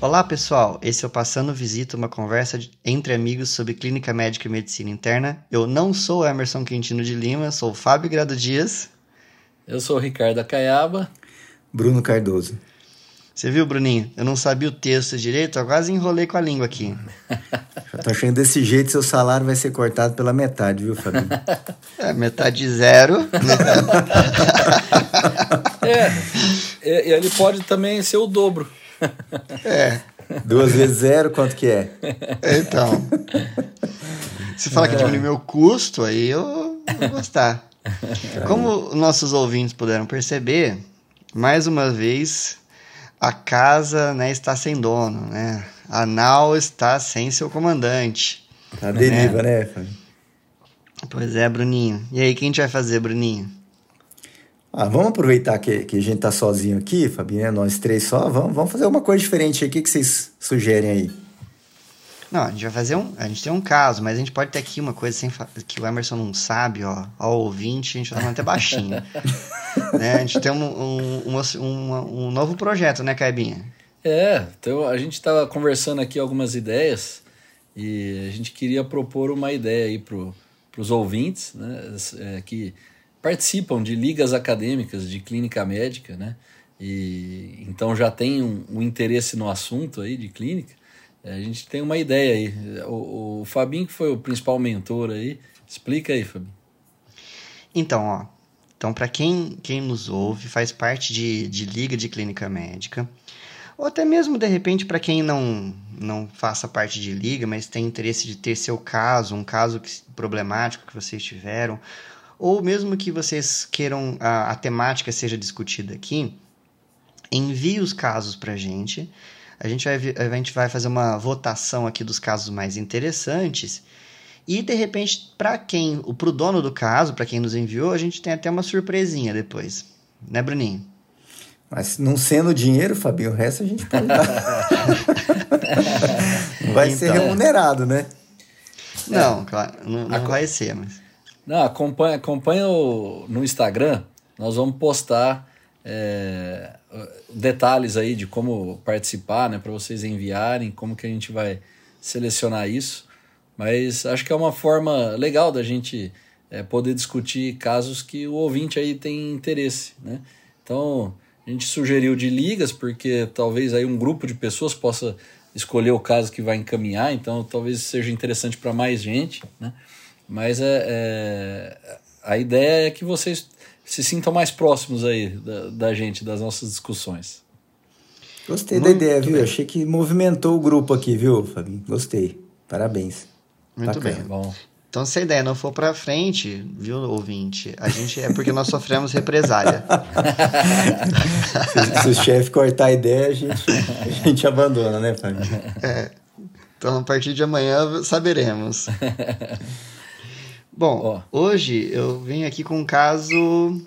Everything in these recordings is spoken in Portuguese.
Olá pessoal, esse é o Passando Visita, uma conversa de- entre amigos sobre clínica médica e medicina interna. Eu não sou o Emerson Quintino de Lima, sou o Fábio Grado Dias. Eu sou o Ricardo Acaiaba. Bruno Cardoso. Você viu, Bruninho? Eu não sabia o texto direito, eu quase enrolei com a língua aqui. Já tô achando desse jeito seu salário vai ser cortado pela metade, viu, Fabinho? É, metade zero. É, e ele pode também ser o dobro. É, Duas vezes zero, quanto que é? então. Se falar que diminui meu custo, aí eu vou gostar. Como nossos ouvintes puderam perceber, mais uma vez a casa né, está sem dono, né? A nau está sem seu comandante. Tá à deriva, né, Fabinho? Pois é, Bruninho. E aí, quem a gente vai fazer, Bruninho? Ah, vamos aproveitar que, que a gente tá sozinho aqui, Fabinho, né? Nós três só. Vamos, vamos fazer uma coisa diferente aí. O que, que vocês sugerem aí? Não, a gente vai fazer um. A gente tem um caso, mas a gente pode ter aqui uma coisa sem que o Emerson não sabe, ó. Ao ouvinte, a gente vai falando até baixinho. né? A gente tem um, um, uma- um novo projeto, né, Caibinha? É, então a gente estava conversando aqui algumas ideias e a gente queria propor uma ideia aí para os ouvintes, né, é, que participam de ligas acadêmicas de clínica médica, né, e então já tem um, um interesse no assunto aí de clínica. É, A gente tem uma ideia aí. O, o Fabinho, que foi o principal mentor aí, explica aí, Fabinho. Então, ó. Então, para quem, quem nos ouve, faz parte de, de liga de clínica médica, ou até mesmo, de repente, para quem não, não faça parte de liga, mas tem interesse de ter seu caso, um caso que- problemático que vocês tiveram, ou mesmo que vocês queiram a, a temática seja discutida aqui, envie os casos para a gente. A gente vai, a gente vai fazer uma votação aqui dos casos mais interessantes. E de repente, para quem, o pro dono do caso, para quem nos enviou, a gente tem até uma surpresinha depois. Né, Bruninho? Mas não sendo dinheiro, Fabinho, o resto a gente pode dar. Vai ser Então. remunerado, né? Não, claro, não, não vai ser, mas. Não, acompanha, acompanha o- no Instagram. Nós vamos postar é, detalhes aí de como participar, né, para vocês enviarem, como que a gente vai selecionar isso. Mas acho que é uma forma legal da gente é, poder discutir casos que o ouvinte aí tem interesse, né? Então a gente sugeriu de ligas porque talvez aí um grupo de pessoas possa escolher o caso que vai encaminhar, então talvez seja interessante para mais gente, né? Mas é, é- a ideia é que vocês se sintam mais próximos aí da, da gente, das nossas discussões. Gostei Muito da ideia, viu? bem. Achei que movimentou o grupo aqui, viu, Fabinho? Gostei. Parabéns. Muito Bacana. bem. Bom, Então, se a ideia não for pra frente, viu, ouvinte? A gente é porque nós sofremos represália. Se, se o chefe cortar a ideia, a gente, a gente abandona, né, Fabinho? Então, a partir de amanhã saberemos. Bom, hoje eu venho aqui com um caso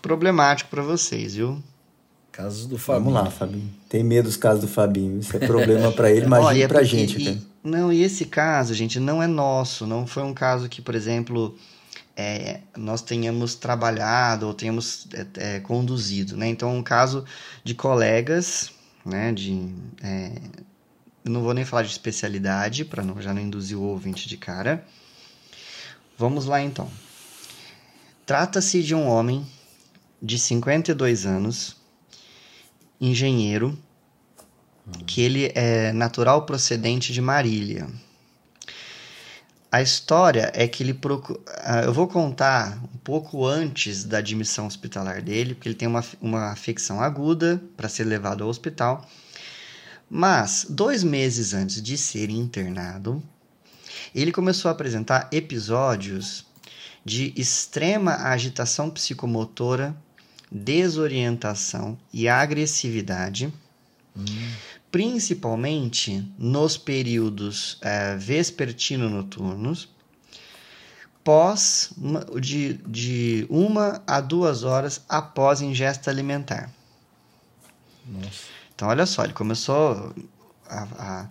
problemático pra vocês, viu? casos do Fabinho. Vamos lá, Fabinho. Tem medo dos casos do Fabinho. Isso é problema pra ele, imagina e é pra porque- gente. e- cara. não, e esse caso, gente, não é nosso. Não foi um caso que, por exemplo, é, nós tenhamos trabalhado ou tenhamos é, é, conduzido, né? Então, é um caso de colegas, né? De, é, eu não vou nem falar de especialidade, para não, já não induzir o ouvinte de cara. Vamos lá, então. Trata-se de um homem de 52 anos, engenheiro, que ele é natural procedente de Marília. A história é que ele procura. Eu vou contar um pouco antes da admissão hospitalar dele, porque ele tem uma, uma afecção aguda para ser levado ao hospital. Mas, dois meses antes de ser internado, ele começou a apresentar episódios de extrema agitação psicomotora, desorientação e agressividade principalmente nos períodos eh, vespertino-noturnos, pós de, de uma a duas horas após ingesta alimentar. Nossa. Então, olha só, ele começou a, a,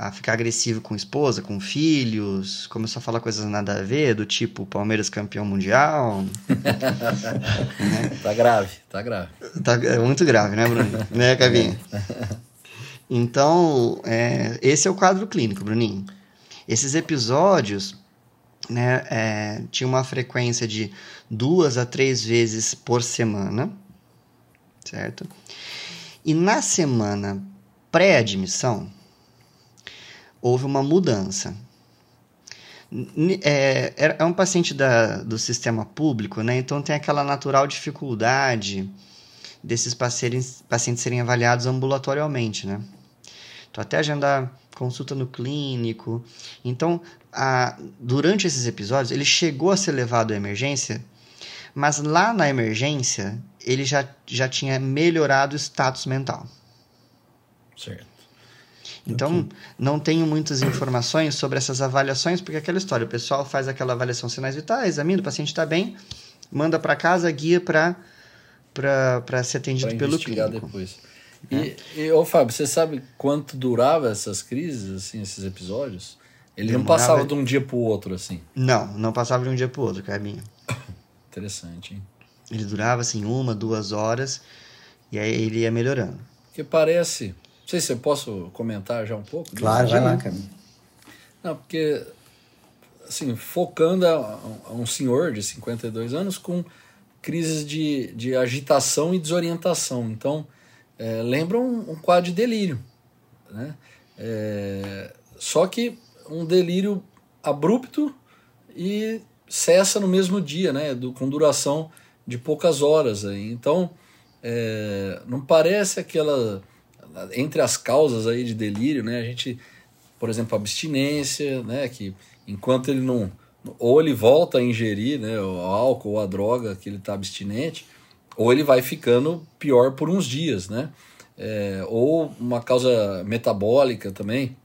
a ficar agressivo com esposa, com filhos, começou a falar coisas nada a ver, do tipo Palmeiras campeão mundial. Tá grave, tá grave. Tá, é muito grave, né, Bruno? né, Cavinha? Então, é, esse é o quadro clínico, Bruninho. Esses episódios né, é, tinha uma frequência de duas a três vezes por semana, certo? E na semana pré-admissão, houve uma mudança. É, é um paciente da, do sistema público, né? Então tem aquela natural dificuldade desses pacientes, pacientes serem avaliados ambulatorialmente, né? Então até agendar consulta no clínico. Então, a, durante esses episódios, ele chegou a ser levado à emergência, mas lá na emergência, ele já, já tinha melhorado o status mental. Certo. Então, okay. não tenho muitas informações sobre essas avaliações, porque é aquela história, o pessoal faz aquela avaliação sinais vitais, examina, o paciente está bem, manda para casa, guia para ser atendido pra pelo clínico. depois. E, é. e ô Fábio, você sabe quanto durava essas crises, assim, esses episódios? Ele Demorava... não passava de um dia pro outro, assim? Não, não passava de um dia pro outro, Carbinho. Interessante, hein? Ele durava, assim, uma, duas horas, e aí ele ia melhorando. Que parece... Não sei se eu posso comentar já um pouco. Claro, vai lá, Carbinho. Não, porque, assim, focando a, a um senhor de 52 anos com crises de, de agitação e desorientação. Então, é, lembra um, um, quadro de delírio. Né? É, só que um delírio abrupto e cessa no mesmo dia, né? Do, com duração de poucas horas. Aí. Então, é, não parece aquela. Entre as causas aí de delírio, né? A gente, por exemplo, abstinência, né? Que enquanto ele não. Ou ele volta a ingerir né, o álcool ou a droga que ele está abstinente, ou ele vai ficando pior por uns dias, né? É, ou uma causa metabólica também.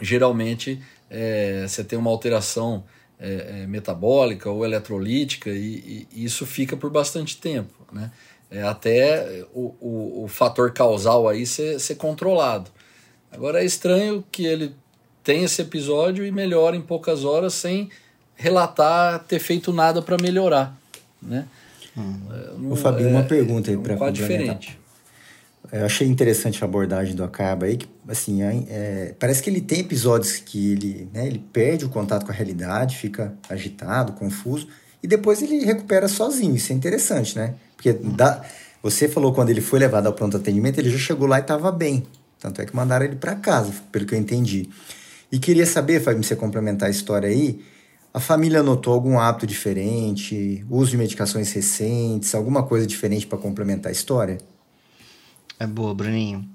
Geralmente é, você tem uma alteração é, é metabólica ou eletrolítica e, e, isso fica por bastante tempo, né? É, até o, o, o, fator causal aí ser, ser controlado. Agora é estranho que ele tem esse episódio e melhora em poucas horas sem relatar ter feito nada para melhorar, né? Hum. o Fabinho, uma é, pergunta aí para um diferente. Eu achei interessante a abordagem do Acaba aí, que assim, é, parece que ele tem episódios que ele, né, ele perde o contato com a realidade, fica agitado, confuso, e depois ele recupera sozinho. Isso é interessante, né? Porque dá, você falou quando ele foi levado ao pronto atendimento, ele já chegou lá e estava bem. Tanto é que mandaram ele para casa, pelo que eu entendi. E queria saber, Fábio, você complementar a história aí, a família notou algum hábito diferente, uso de medicações recentes, alguma coisa diferente para complementar a história? É boa, Bruninho.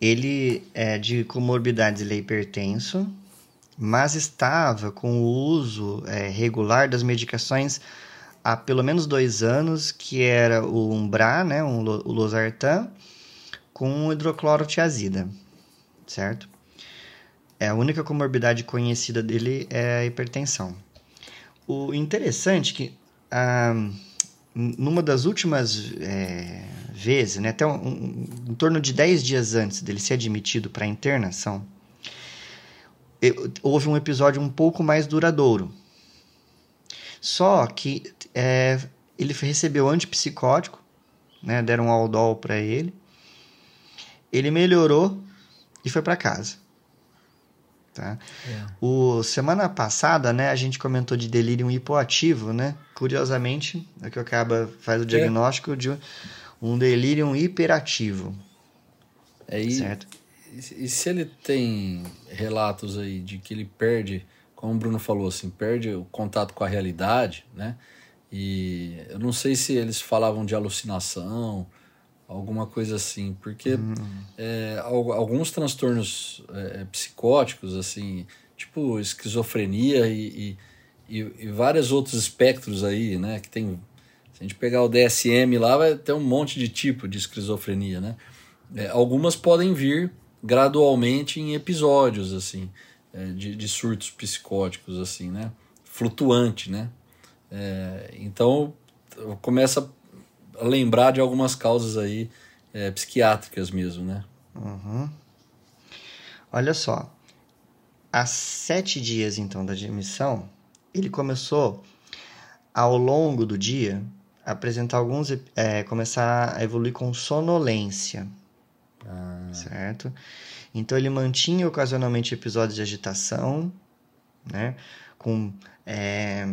Ele é de comorbidades, ele é hipertenso, mas estava com o uso é, regular das medicações há pelo menos dois anos, que era o Umbra, né, o Losartan, com hidroclorotiazida, certo? É a única comorbidade conhecida dele é a hipertensão. O interessante é que ah, numa das últimas é, vezes, né, até um, um, em torno de 10 dias antes dele ser admitido para internação, houve um episódio um pouco mais duradouro. Só que é, ele recebeu antipsicótico, né, deram um Aldol para ele, ele melhorou e foi para casa. Tá? É. O, semana passada, né, a gente comentou de delírio hipoativo, né? Curiosamente, é que acaba faz o é. diagnóstico é. de um delírio hiperativo. É, e, certo? E, e se ele tem relatos aí de que ele perde, como o Bruno falou, assim, perde o contato com a realidade, né? E eu não sei se eles falavam de alucinação, alguma coisa assim, porque uhum. é, alguns transtornos é, psicóticos, assim, tipo esquizofrenia e, e, e, vários outros espectros aí, né, que tem, se a gente pegar o DSM lá, vai ter um monte de tipo de esquizofrenia, né, é, algumas podem vir gradualmente em episódios, assim, é, de, de surtos psicóticos, assim, né, flutuante, né, é, então começa lembrar de algumas causas aí é, psiquiátricas mesmo, né? Uhum. Olha só, há sete dias então da admissão, ele começou ao longo do dia a apresentar alguns, é, começar a evoluir com sonolência, ah. certo? Então ele mantinha ocasionalmente episódios de agitação, né? com é,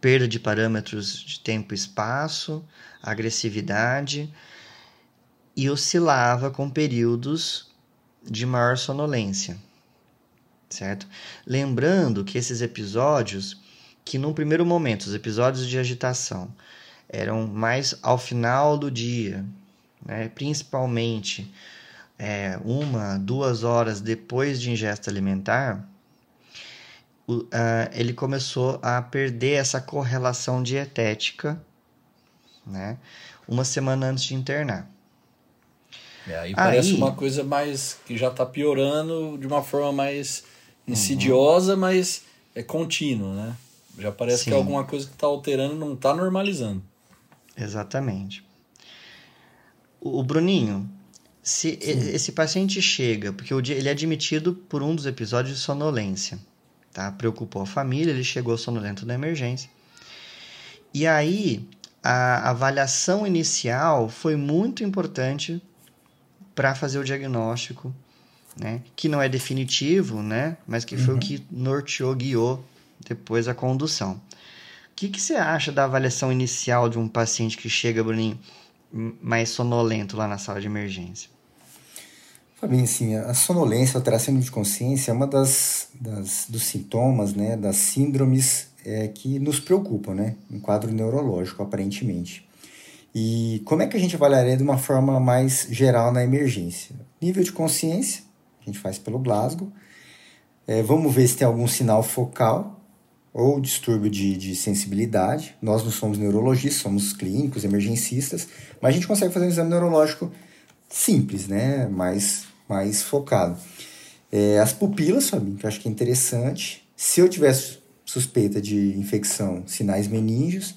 perda de parâmetros de tempo e espaço, agressividade, e oscilava com períodos de maior sonolência, certo? Lembrando que esses episódios, que num primeiro momento, os episódios de agitação, eram mais ao final do dia, né? principalmente é, uma, duas horas depois de ingesta alimentar, uh, ele começou a perder essa correlação dietética, né? Uma semana antes de internar. É, aí parece aí, uma coisa mais que já está piorando de uma forma mais insidiosa, uhum. mas é contínuo, né? Já parece Sim. que é alguma coisa que está alterando não está normalizando. Exatamente. O, o Bruninho, se Sim. esse paciente chega, porque ele é admitido por um dos episódios de sonolência, tá? Preocupou a família, ele chegou sonolento na emergência. E aí, a avaliação inicial foi muito importante para fazer o diagnóstico, né? Que não é definitivo, né? Mas que foi uhum. o que norteou, guiou depois a condução. O que, que você acha da avaliação inicial de um paciente que chega, Bruninho, mais sonolento lá na sala de emergência? Fabinho, assim, a sonolência, a alteração de consciência é uma das, das dos sintomas, né, das síndromes é, que nos preocupam, né, um quadro neurológico, aparentemente. E como é que a gente avaliaria de uma forma mais geral na emergência? Nível de consciência, a gente faz pelo Glasgow. É, vamos ver se tem algum sinal focal ou distúrbio de, de sensibilidade. Nós não somos neurologistas, somos clínicos, emergencistas, mas a gente consegue fazer um exame neurológico simples, né? mais, mais focado. É, as pupilas, Fabinho, que eu acho que é interessante. Se eu tivesse suspeita de infecção, sinais meníngeos,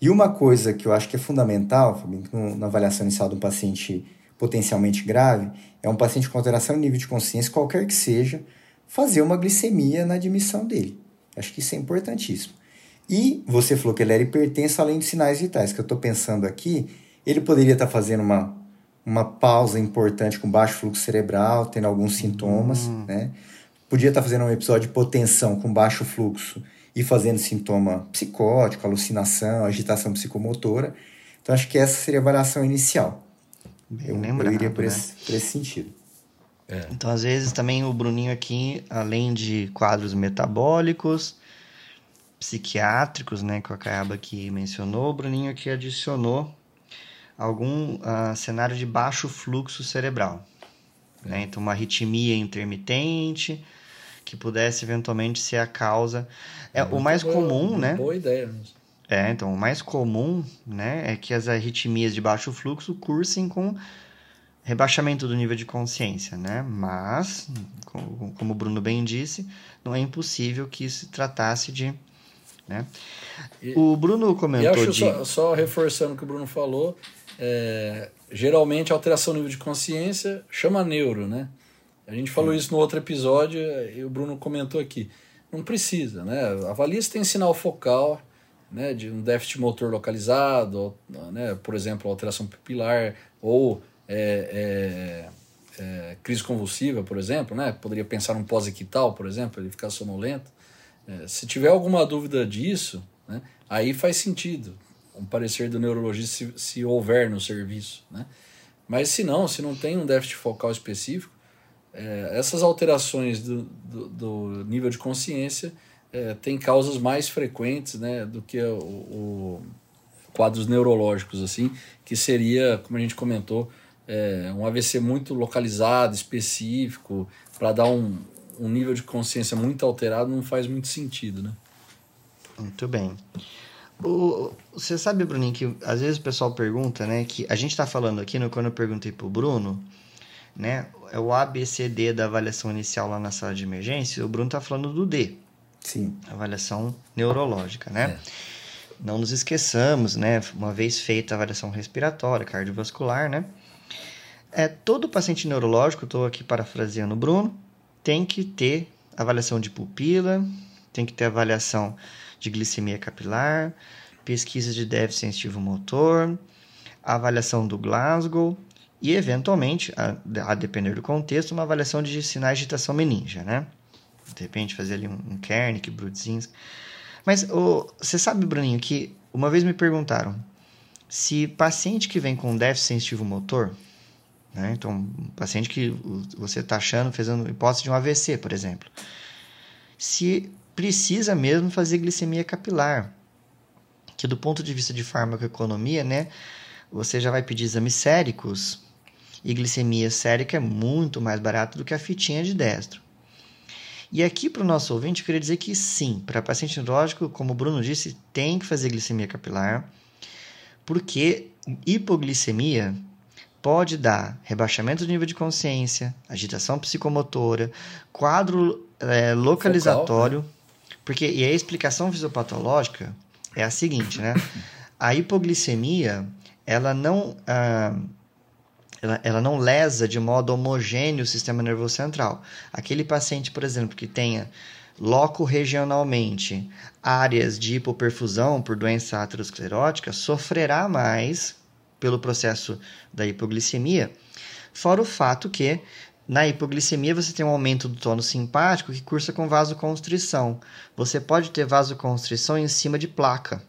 e uma coisa que eu acho que é fundamental, na avaliação inicial de um paciente potencialmente grave, é um paciente com alteração de nível de consciência, qualquer que seja, fazer uma glicemia na admissão dele. Acho que isso é importantíssimo. E você falou que ele era hipertenso além de sinais vitais, que eu estou pensando aqui, ele poderia estar tá fazendo uma, uma pausa importante com baixo fluxo cerebral, tendo alguns sintomas, uhum. né? Podia estar tá fazendo um episódio de hipotensão com baixo fluxo e fazendo sintoma psicótico, alucinação, agitação psicomotora. Então, acho que essa seria a avaliação inicial. Bem eu, lembrado, eu iria por, né? esse, por esse sentido. É. Então, às vezes, também o Bruninho aqui, além de quadros metabólicos, psiquiátricos, né, que o Acaiaba aqui mencionou, o Bruninho aqui adicionou algum uh, cenário de baixo fluxo cerebral. Né? Então, uma arritmia intermitente, que pudesse eventualmente ser a causa. É, o mais boa, comum, né? Boa ideia. É, então, o mais comum, né, é que as arritmias de baixo fluxo cursem com rebaixamento do nível de consciência, né? Mas, como, o Bruno bem disse, não é impossível que isso se tratasse de, né? E, o Bruno comentou e acho de... só, só, reforçando o que o Bruno falou, é, geralmente alteração do nível de consciência chama neuro, né? A gente falou isso no outro episódio e o Bruno comentou aqui. Não precisa, né? Avalia se tem sinal focal, né, de um déficit motor localizado, né, por exemplo, alteração pupilar ou é, é, é, crise convulsiva, por exemplo, né? Poderia pensar num pós-equital, por exemplo, ele ficar sonolento. É, se tiver alguma dúvida disso, né, aí faz sentido um parecer do neurologista se, se houver no serviço, né? Mas se não, se não tem um déficit focal específico, é, essas alterações do, do, do, nível de consciência é, têm causas mais frequentes né, do que o, o, quadros neurológicos, assim, que seria, como a gente comentou, é, um AVC muito localizado, específico, para dar um, um nível de consciência muito alterado, não faz muito sentido, né? Muito bem. O, você sabe, Bruninho, que às vezes o pessoal pergunta, né, que a gente está falando aqui, no, quando eu perguntei para o Bruno, né, é o ABCD da avaliação inicial lá na sala de emergência, o Bruno está falando do D. Sim. Avaliação neurológica, né? É. Não nos esqueçamos, né? Uma vez feita a avaliação respiratória, cardiovascular, né? É, todo paciente neurológico, estou aqui parafraseando o Bruno, tem que ter avaliação de pupila, tem que ter avaliação de glicemia capilar, pesquisa de déficit sensitivo motor, avaliação do Glasgow e, eventualmente, a, a, depender do contexto, uma avaliação de sinais de agitação meningia, né? De repente, fazer ali um, um Kernick, Brudzinski. Mas você sabe, Bruninho, que uma vez me perguntaram se paciente que vem com déficit sensitivo motor, né? Então, um paciente que você está achando, fazendo hipótese de um AVC, por exemplo, se precisa mesmo fazer glicemia capilar, que do ponto de vista de farmacoeconomia, né, você já vai pedir exames séricos e glicemia sérica é muito mais barato do que a fitinha de destro. E aqui para o nosso ouvinte, eu queria dizer que sim, para paciente neurológico, como o Bruno disse, tem que fazer glicemia capilar, porque hipoglicemia pode dar rebaixamento do nível de consciência, agitação psicomotora, quadro é, localizatório, Focal, né? Porque e a explicação fisiopatológica é a seguinte, né? A hipoglicemia, ela não ah, ela, ela não lesa de modo homogêneo o sistema nervoso central. Aquele paciente, por exemplo, que tenha loco regionalmente áreas de hipoperfusão por doença aterosclerótica sofrerá mais pelo processo da hipoglicemia, fora o fato que na hipoglicemia você tem um aumento do tônus simpático que cursa com vasoconstrição. Você pode ter vasoconstrição em cima de placa.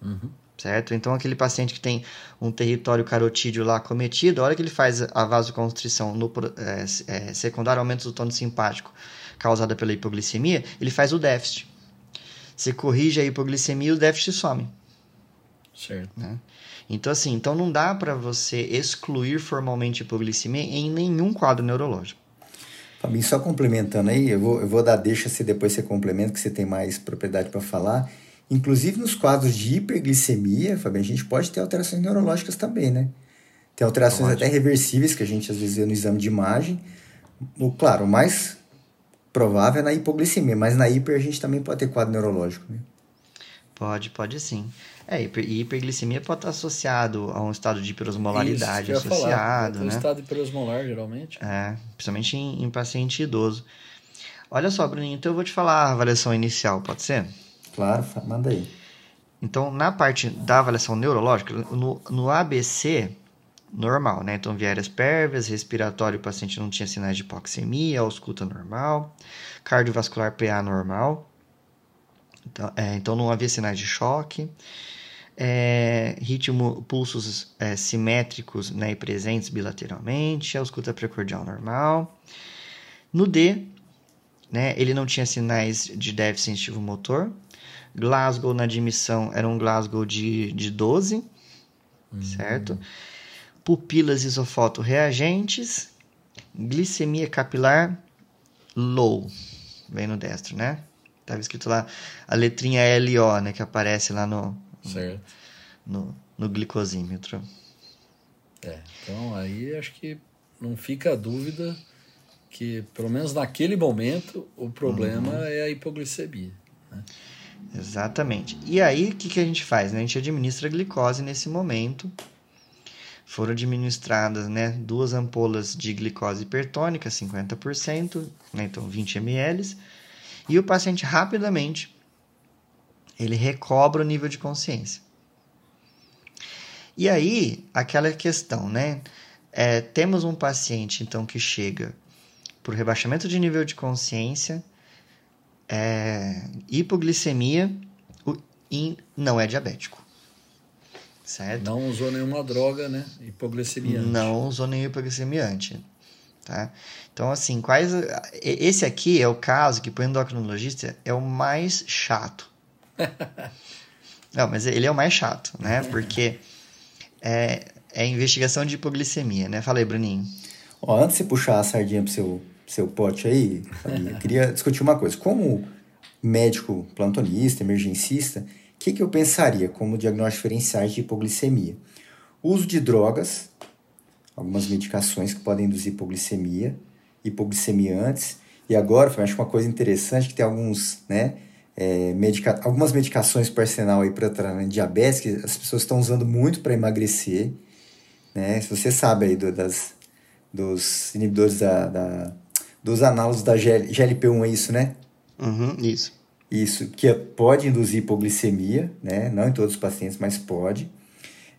Uhum. Certo? Então, aquele paciente que tem um território carotídeo lá cometido, a hora que ele faz a vasoconstrição no é, é, secundário aumento do tônus simpático causada pela hipoglicemia, ele faz o déficit. Você corrige a hipoglicemia e o déficit some. Certo. Né? Então, assim, então não dá para você excluir formalmente hipoglicemia em nenhum quadro neurológico. Fabinho, só complementando aí, eu vou, eu vou dar deixa se depois você complementa, que você tem mais propriedade para falar. Inclusive nos quadros de hiperglicemia, Fabinho, a gente pode ter alterações neurológicas também, né? Tem alterações pode. até reversíveis que a gente às vezes vê no exame de imagem. O, claro, o mais provável é na hipoglicemia, mas na hiper a gente também pode ter quadro neurológico, né? Pode, pode sim. É, hiper, hiperglicemia pode estar associado a um estado de hiperosmolaridade Isso, associado, né? Um estado hiperosmolar, geralmente. É, principalmente em, em paciente idoso. Olha só, Bruninho, então eu vou te falar a avaliação inicial, pode ser? Claro, manda aí. Então, na parte da avaliação neurológica, no, no ABC, normal, né? Então, viérias pérvias, respiratório, o paciente não tinha sinais de hipoxemia, ausculta normal, cardiovascular PA normal, então, é, então não havia sinais de choque. É, ritmo, pulsos é, simétricos né, e presentes bilateralmente, ausculta precordial normal. No D, né, ele não tinha sinais de déficit sensitivo motor. Glasgow na admissão era um Glasgow de, de 12, uhum. certo? Pupilas isofoto reagentes, glicemia capilar low, vem no destro, né? Tava escrito lá a letrinha LO, né? Que aparece lá no, certo. no, no glicosímetro. É, então aí acho que não fica a dúvida que, pelo menos naquele momento, o problema uhum. é a hipoglicemia. Né? Exatamente. E aí, o que, que a gente faz? Né? A gente administra glicose nesse momento. Foram administradas né, duas ampolas de glicose hipertônica, 50%, né, então 20 ml e o paciente rapidamente ele recobra o nível de consciência. E aí, aquela questão, né? É, temos um paciente, então, que chega por rebaixamento de nível de consciência, é, hipoglicemia e não é diabético. Certo? Não usou nenhuma droga, né? Hipoglicemiante. Não usou nenhum hipoglicemiante. Tá? Então, assim, quais. Esse aqui é o caso que, para o endocrinologista, é o mais chato. Não, mas ele é o mais chato, né? Porque é, é investigação de hipoglicemia, né? Fala aí, Bruninho. Ó, antes de você puxar a sardinha pro seu, seu pote aí, eu queria discutir uma coisa. Como médico plantonista, emergencista, o que, que eu pensaria como diagnóstico diferenciais de hipoglicemia? Uso de drogas algumas medicações que podem induzir hipoglicemia, hipoglicemiantes. E agora, foi acho uma coisa interessante que tem alguns, né, é, medica algumas medicações para arsenal aí para tratamento de diabetes que as pessoas estão usando muito para emagrecer, né? Se você sabe aí do, das, dos inibidores da, da dos análogos da GL, GLP-1 é isso, né? Uhum, isso. Isso, que pode induzir hipoglicemia, né? Não em todos os pacientes, mas pode.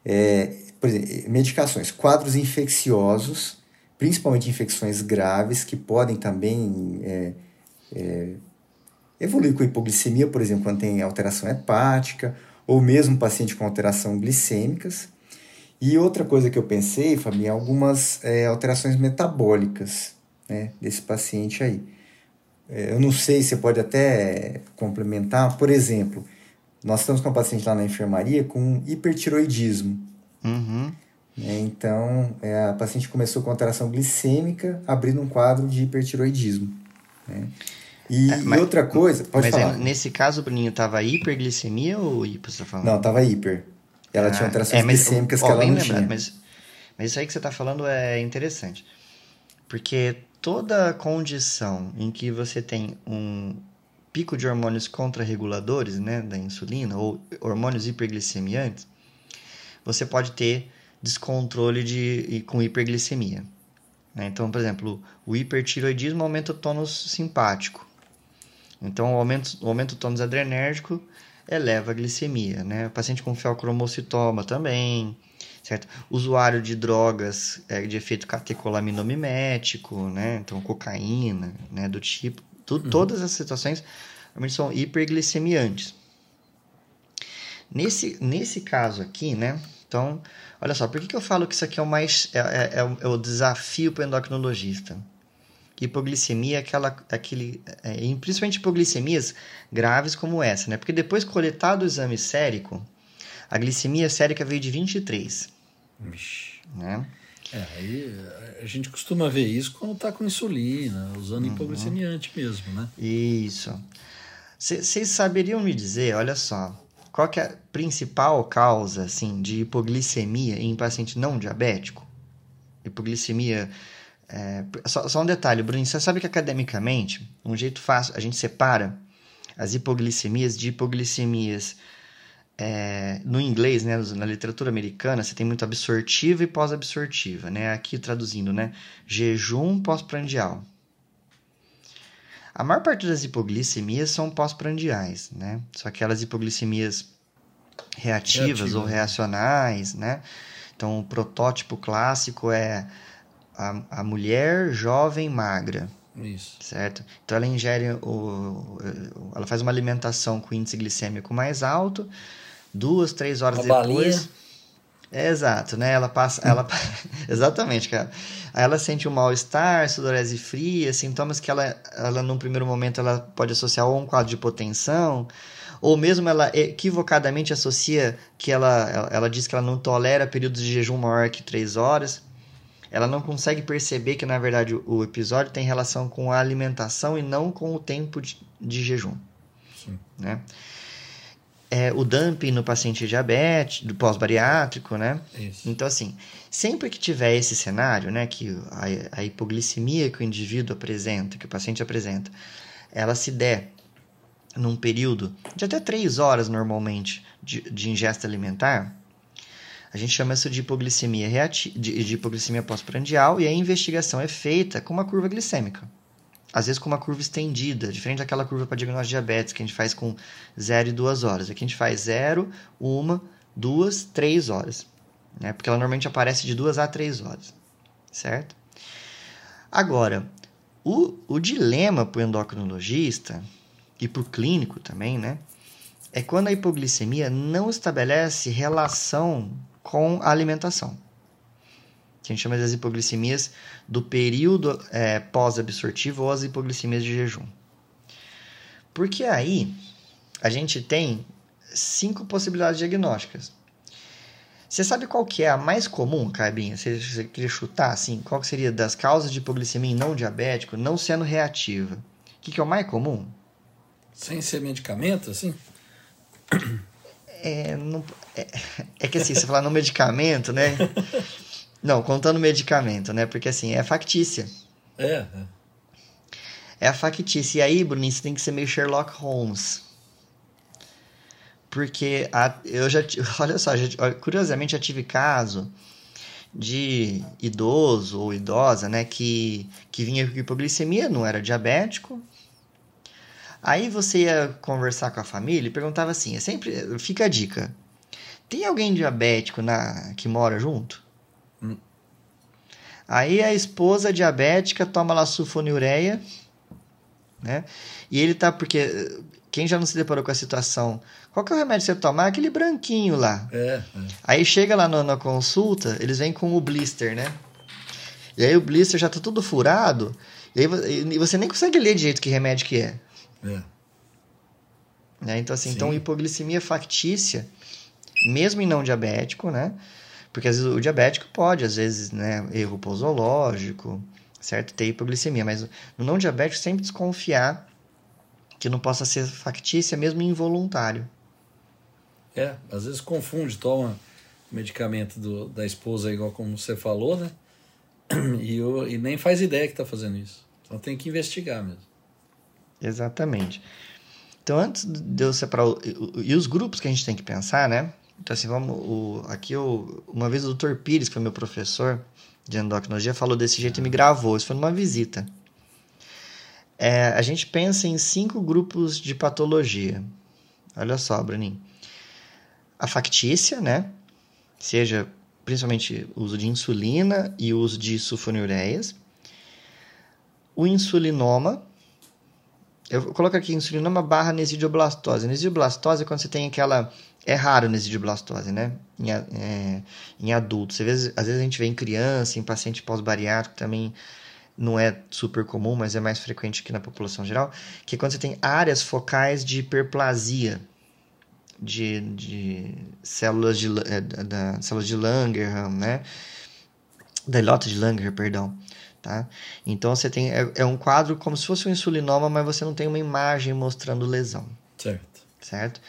É, por exemplo, medicações, quadros infecciosos, principalmente infecções graves, que podem também é, é, evoluir com hipoglicemia, por exemplo, quando tem alteração hepática, ou mesmo paciente com alteração glicêmicas. E outra coisa que eu pensei, Fabinho, é algumas é, alterações metabólicas né, desse paciente aí. É, eu não sei, você pode até complementar. Por exemplo, nós estamos com um paciente lá na enfermaria com hipertiroidismo. Uhum. É, então, é, a paciente começou com alteração glicêmica, abrindo um quadro de hipertiroidismo. Né? E, é, mas, e, outra coisa, pode mas falar. É, nesse caso, o Bruninho, estava hiperglicemia ou hipo, você tá falando? Não, estava hiper. Ela ah, tinha alterações é, mas, glicêmicas ó, que ela não lembrado, tinha. Mas, mas isso aí que você está falando é interessante. Porque toda condição em que você tem um pico de hormônios contrarreguladores, né, da insulina, ou hormônios hiperglicemiantes, você pode ter descontrole de, com hiperglicemia. Né? Então, por exemplo, o hipertiroidismo aumenta o tônus simpático. Então, o aumento, o aumento do tônus adrenérgico eleva a glicemia. Né? O paciente com feocromocitoma também, certo? Usuário de drogas é, de efeito catecolaminomimético, né? Então, cocaína, né? Do tipo... Tu, uhum. Todas as situações são hiperglicemiantes. Nesse, nesse caso aqui, né? Então, olha só, por que, que eu falo que isso aqui é o mais é, é, é o, é desafio para o endocrinologista? Hipoglicemia é aquela, aquele, é, principalmente hipoglicemias graves como essa, né? Porque depois coletado o exame sérico, a glicemia sérica veio de 23. Vixe. Né? É, aí a gente costuma ver isso quando está com insulina, usando uhum. hipoglicemiante mesmo, né? Isso. Vocês saberiam me dizer, olha só, qual que é a principal causa assim, de hipoglicemia em paciente não diabético? Hipoglicemia. É, só, só, um detalhe, Bruno, você sabe que academicamente, um jeito fácil, a gente separa as hipoglicemias de hipoglicemias. É, no inglês, né, na literatura americana, você tem muito absortiva e pós-absortiva, né? Aqui traduzindo, né? Jejum pós-prandial. A maior parte das hipoglicemias são pós-prandiais, né? São aquelas hipoglicemias reativas Reativa. ou reacionais, né? Então, o protótipo clássico é a, a mulher jovem magra. Isso. Certo? Então, ela ingere, o, ela faz uma alimentação com índice glicêmico mais alto, duas, três horas uma depois... Balinha é, exato, né? Ela passa. Ela, exatamente, cara. Aí ela sente um mal-estar, sudorese fria, sintomas que ela, ela, num primeiro momento, ela pode associar a um quadro de hipotensão, ou mesmo ela equivocadamente associa que ela, ela, ela diz que ela não tolera períodos de jejum maior que três horas. Ela não consegue perceber que, na verdade, o, o episódio tem relação com a alimentação e não com o tempo de, de jejum. Sim. Né? É, o dumping no paciente diabético, do pós-bariátrico, né? Isso. Então, assim, sempre que tiver esse cenário, né, que a, a, hipoglicemia que o indivíduo apresenta, que o paciente apresenta, ela se der num período de até 3 horas normalmente de, de ingesta alimentar, a gente chama isso de hipoglicemia, reati de, de hipoglicemia pós-prandial e a investigação é feita com uma curva glicêmica às vezes com uma curva estendida, diferente daquela curva para diagnóstico de diabetes que a gente faz com 0 e 2 horas. Aqui a gente faz 0, 1, 2, 3 horas. Né? Porque ela normalmente aparece de 2 a 3 horas. Certo? Agora, o, o dilema para o endocrinologista e para o clínico também, né? É quando a hipoglicemia não estabelece relação com a alimentação que a gente chama das hipoglicemias do período é, pós-absortivo ou as hipoglicemias de jejum. Porque aí a gente tem cinco possibilidades diagnósticas. Você sabe qual que é a mais comum, Carbinha? Você, você queria chutar assim? Qual que seria das causas de hipoglicemia em não diabético, não sendo reativa? O que, que é o mais comum? Sem ser medicamento, assim? É, não, é, é que assim, você falar no medicamento, né? Não, contando medicamento, né? Porque assim, é factícia. É. É, é a factícia. E aí, Bruninho, você tem que ser meio Sherlock Holmes. Porque a, eu já. Olha só, já, curiosamente já tive caso de idoso ou idosa, né? Que, que vinha com hipoglicemia, não era diabético. Aí você ia conversar com a família e perguntava assim: é sempre. Fica a dica Tem alguém diabético na que mora junto? Aí a esposa diabética toma lá sulfonilureia, né? E ele tá porque quem já não se deparou com a situação, qual que é o remédio que você tomar? Aquele branquinho lá. É, é. Aí chega lá no, na consulta, eles vêm com o blister, né? E aí o blister já tá tudo furado, e aí e você nem consegue ler direito que remédio que é. É. Né? Então, assim, Sim. então hipoglicemia factícia, mesmo em não diabético, né? Porque às vezes o diabético pode, às vezes, né, erro posológico, certo? Ter hipoglicemia, mas no não diabético sempre desconfiar que não possa ser factícia, mesmo involuntário. É, às vezes confunde, toma medicamento do, da esposa, igual como você falou, né? E, o- e nem faz ideia que tá fazendo isso. Então tem que investigar mesmo. Exatamente. Então, antes de eu separar. o- E os grupos que a gente tem que pensar, né? Então, assim, vamos. O, aqui, eu, uma vez o Dr. Pires, que foi meu professor de endocrinologia, falou desse jeito e me gravou. Isso foi numa visita. É, a gente pensa em cinco grupos de patologia. Olha só, Bruninho. A factícia, né? Seja principalmente o uso de insulina e o uso de sulfonilureias. O insulinoma, eu coloco aqui insulinoma barra nesidoblastose. Nesidoblastose é quando você tem aquela. É raro nesidoblastose, né? Em, é, em adultos. Às vezes, às vezes a gente vê em criança, em paciente pós-bariátrico também não é super comum, mas é mais frequente aqui na população geral. Que é quando você tem áreas focais de hiperplasia de, de células de, é, da, células de Langerhans, né? Da ilota de Langerhans, perdão. Tá? Então você tem é, é um quadro como se fosse um insulinoma, mas você não tem uma imagem mostrando lesão, Certo. certo?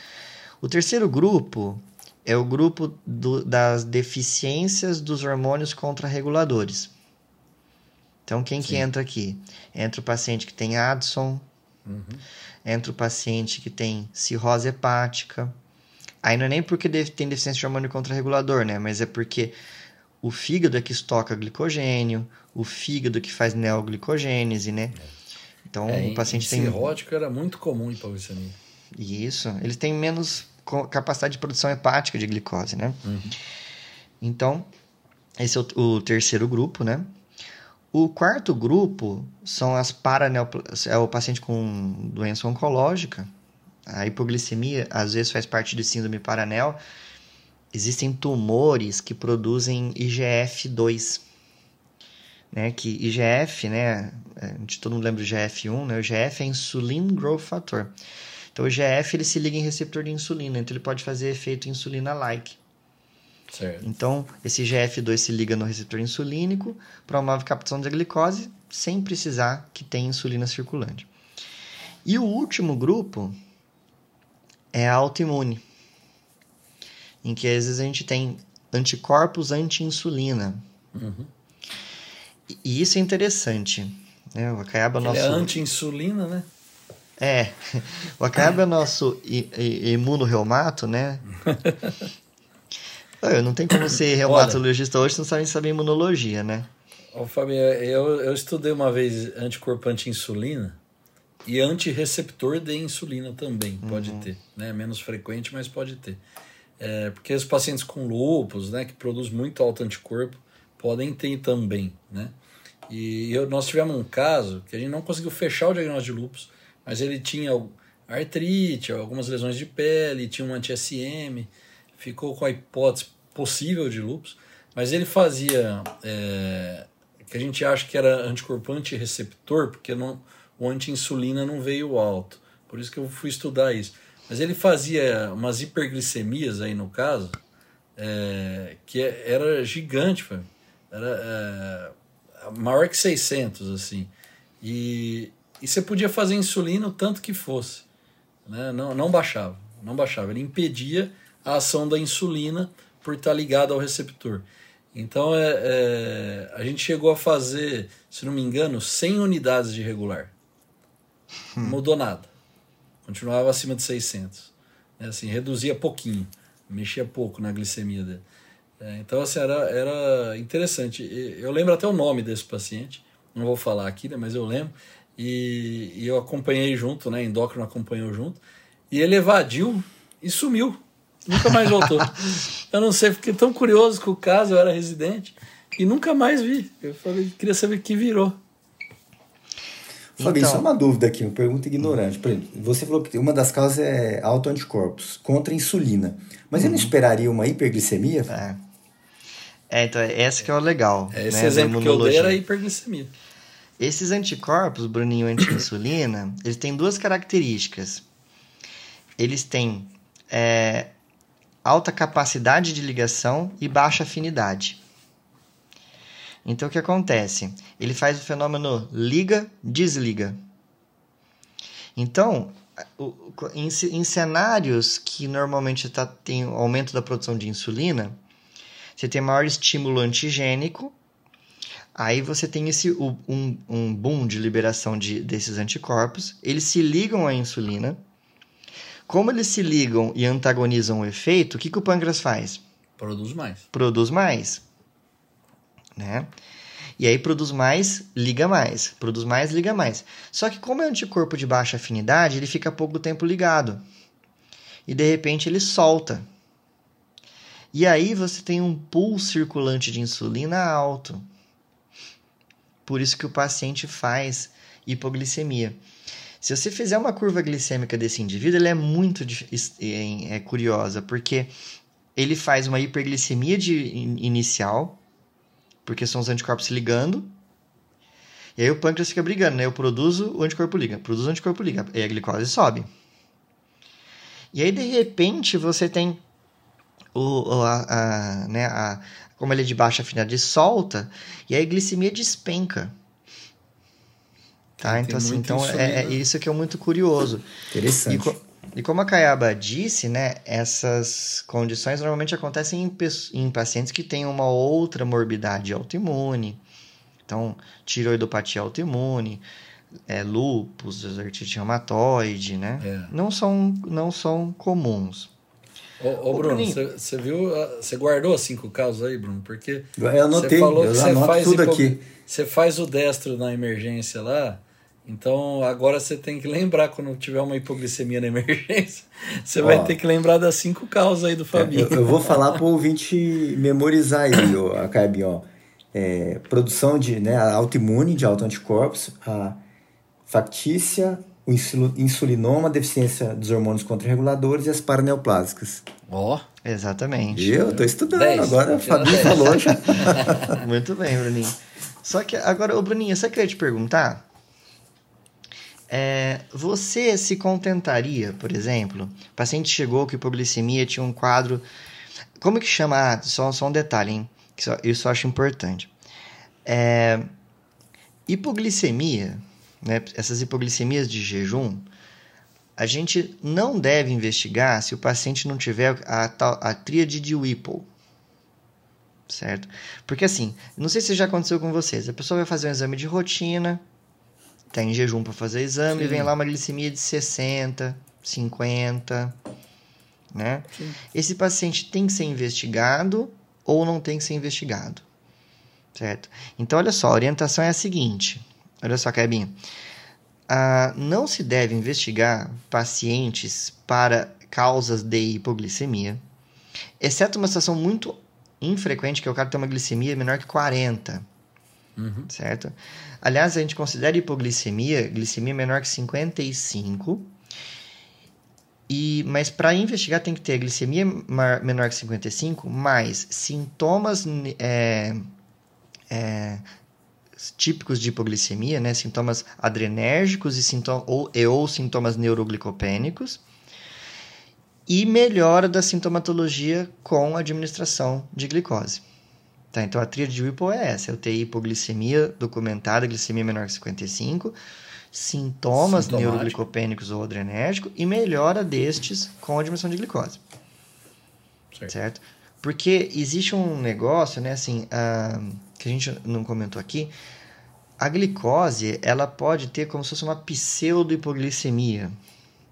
O terceiro grupo é o grupo do- das deficiências dos hormônios contrarreguladores. Então quem que Sim. entra aqui? Entra o paciente que tem Addison, Uhum. entra o paciente que tem cirrose hepática. Aí não é nem porque deve- tem deficiência de hormônio contrarregulador, né? Mas é porque o fígado é que estoca glicogênio, o fígado que faz neoglicogênese, né? Então É, o em- paciente em tem cirrótico era muito comum hipoglicemia. isso, eles têm menos capacidade de produção hepática de glicose, né? Então, esse é o, o terceiro grupo, né? O quarto grupo são as paraneoplasias, é o paciente com doença oncológica. A hipoglicemia, às vezes, faz parte de síndrome paranel. Existem tumores que produzem IGF-2, né? Que IGF, né? A gente todo mundo lembra do IGF-1, né? O IGF é Insulin Growth Factor. Então, o IGF ele se liga em receptor de insulina, então ele pode fazer efeito insulina-like. Certo. Então, esse IGF-2 se liga no receptor insulínico, promove captação da glicose, sem precisar que tenha insulina circulante. E o último grupo é a autoimune, em que às vezes a gente tem anticorpos anti-insulina. Uhum. E- isso é interessante. Né? O Acaiaba é nosso... é anti-insulina, né? É, o Acaiaba é nosso imunorreumato, né? Não tem como ser reumatologista hoje se não sabe saber imunologia, né? Ô, Fábio, eu, eu estudei uma vez anticorpo anti-insulina e antirreceptor de insulina também pode ter, né? Menos frequente, mas pode ter. É, porque os pacientes com lúpus, né, que produz muito alto anticorpo, podem ter também, né? E eu, nós tivemos um caso que a gente não conseguiu fechar o diagnóstico de lúpus, mas ele tinha artrite, algumas lesões de pele, tinha um anti-SM, ficou com a hipótese possível de lúpus, mas ele fazia é, que a gente acha que era anticorpo antirreceptor, porque não, o anti-insulina não veio alto. Por isso que eu fui estudar isso. Mas ele fazia umas hiperglicemias aí no caso, é, que era gigante, era é, maior que 600, assim. E, e você podia fazer insulina o tanto que fosse. Né? Não, não baixava, não baixava. Ele impedia a ação da insulina por estar ligado ao receptor. Então é, é, a gente chegou a fazer, se não me engano, 100 unidades de regular. Não mudou nada. Continuava acima de 600. É assim, reduzia pouquinho, mexia pouco na glicemia dele. É, então, assim, era, era interessante. Eu lembro até o nome desse paciente, não vou falar aqui, né, mas eu lembro. E, e eu acompanhei junto, né, endócrino acompanhou junto. E ele evadiu e sumiu. Nunca mais voltou. Eu não sei, fiquei tão curioso com o caso, eu era residente e nunca mais vi. Eu falei, queria saber o que virou. Fabinho, então, só uma dúvida aqui, uma pergunta ignorante. Por exemplo, você falou que uma das causas é autoanticorpos contra insulina. Mas uhum. eu não uhum. esperaria uma hiperglicemia? É. é, então esse que é o legal. É, esse né, exemplo que eu dei era a hiperglicemia. Esses anticorpos, Bruninho, anti-insulina, eles têm duas características. Eles têm é, alta capacidade de ligação e baixa afinidade. Então o que acontece? Ele faz o fenômeno liga-desliga. Então, em, em, cenários que normalmente tá, tem aumento da produção de insulina, você tem maior estímulo antigênico, aí você tem esse um, um boom de liberação de, desses anticorpos, eles se ligam à insulina. Como eles se ligam e antagonizam o efeito, o que, que o pâncreas faz? Produz mais. Produz mais né? E aí produz mais, liga mais, produz mais, liga mais. Só que como é um anticorpo de baixa afinidade, ele fica pouco tempo ligado. E de repente ele solta. E aí você tem um pool circulante de insulina alto. Por isso que o paciente faz hipoglicemia. Se você fizer uma curva glicêmica desse indivíduo, ele é muito é, curiosa, porque ele faz uma hiperglicemia de inicial, porque são os anticorpos se ligando. E aí o pâncreas fica brigando, né? Eu produzo, o anticorpo liga, produzo o anticorpo liga, e a glicose sobe. E aí, de repente, você tem o, a, a, né, a, como ele é de baixa afinidade, solta, e aí a glicemia despenca. Tá? então, assim, então é, é, isso que é muito curioso. Interessante. E, e como a Kayaba disse, né, essas condições normalmente acontecem em, em pacientes que têm uma outra morbidade autoimune. Então, tiroidopatia autoimune, é, lúpus, artrite reumatoide, né? É. Não, são, não são comuns. Ô, ô, Bruno, você viu, você guardou cinco casos aí, Bruno? Porque eu anotei, falou eu que faz tudo aqui. Você faz o destro na emergência lá, então agora você tem que lembrar quando tiver uma hipoglicemia na emergência, você Ó, vai ter que lembrar das cinco causas aí do Fabinho. Eu, eu vou falar para o ouvinte memorizar aí, ó, a Caibinho, ó. É, produção de né, autoimune de autoanticorpos, a factícia, o insulinoma, a deficiência dos hormônios contrarreguladores e as paraneoplásicas. Ó, oh. exatamente. Eu tô estudando Dez. agora, o Fabinho falou já. Muito bem, Bruninho. Só que agora, ô Bruninho, você queria te perguntar? É, você se contentaria, por exemplo, o paciente chegou com hipoglicemia, tinha um quadro. Como que chama? Ah, só, só um detalhe, hein? Isso eu acho importante. É, hipoglicemia, né, essas hipoglicemias de jejum, a gente não deve investigar se o paciente não tiver a, a, a tríade de Whipple. Certo? Porque assim, não sei se já aconteceu com vocês. A pessoa vai fazer um exame de rotina, tá em jejum para fazer exame, Sim. vem lá uma glicemia de 60, 50, né? Sim. Esse paciente tem que ser investigado ou não tem que ser investigado, certo? Então, olha só, a orientação é a seguinte, olha só, Kebinho, ah, não se deve investigar pacientes para causas de hipoglicemia, exceto uma situação muito infrequente, que é o cara ter uma glicemia menor que 40, uhum. certo? Aliás, a gente considera hipoglicemia, glicemia menor que 55. E, mas para investigar tem que ter glicemia menor que 55, mais sintomas é, é, típicos de hipoglicemia, né? sintomas adrenérgicos e, sintoma, ou, e ou sintomas neuroglicopênicos, e melhora da sintomatologia com administração de glicose. Tá, então a tríade de Whipple é essa: eu tenho hipoglicemia documentada, glicemia menor que 55, sintomas neuroglicopênicos ou adrenérgicos e melhora destes com a diminuição de glicose. Certo? certo? Porque existe um negócio, né, assim, uh, que a gente não comentou aqui. A glicose, ela pode ter como se fosse uma pseudo-hipoglicemia.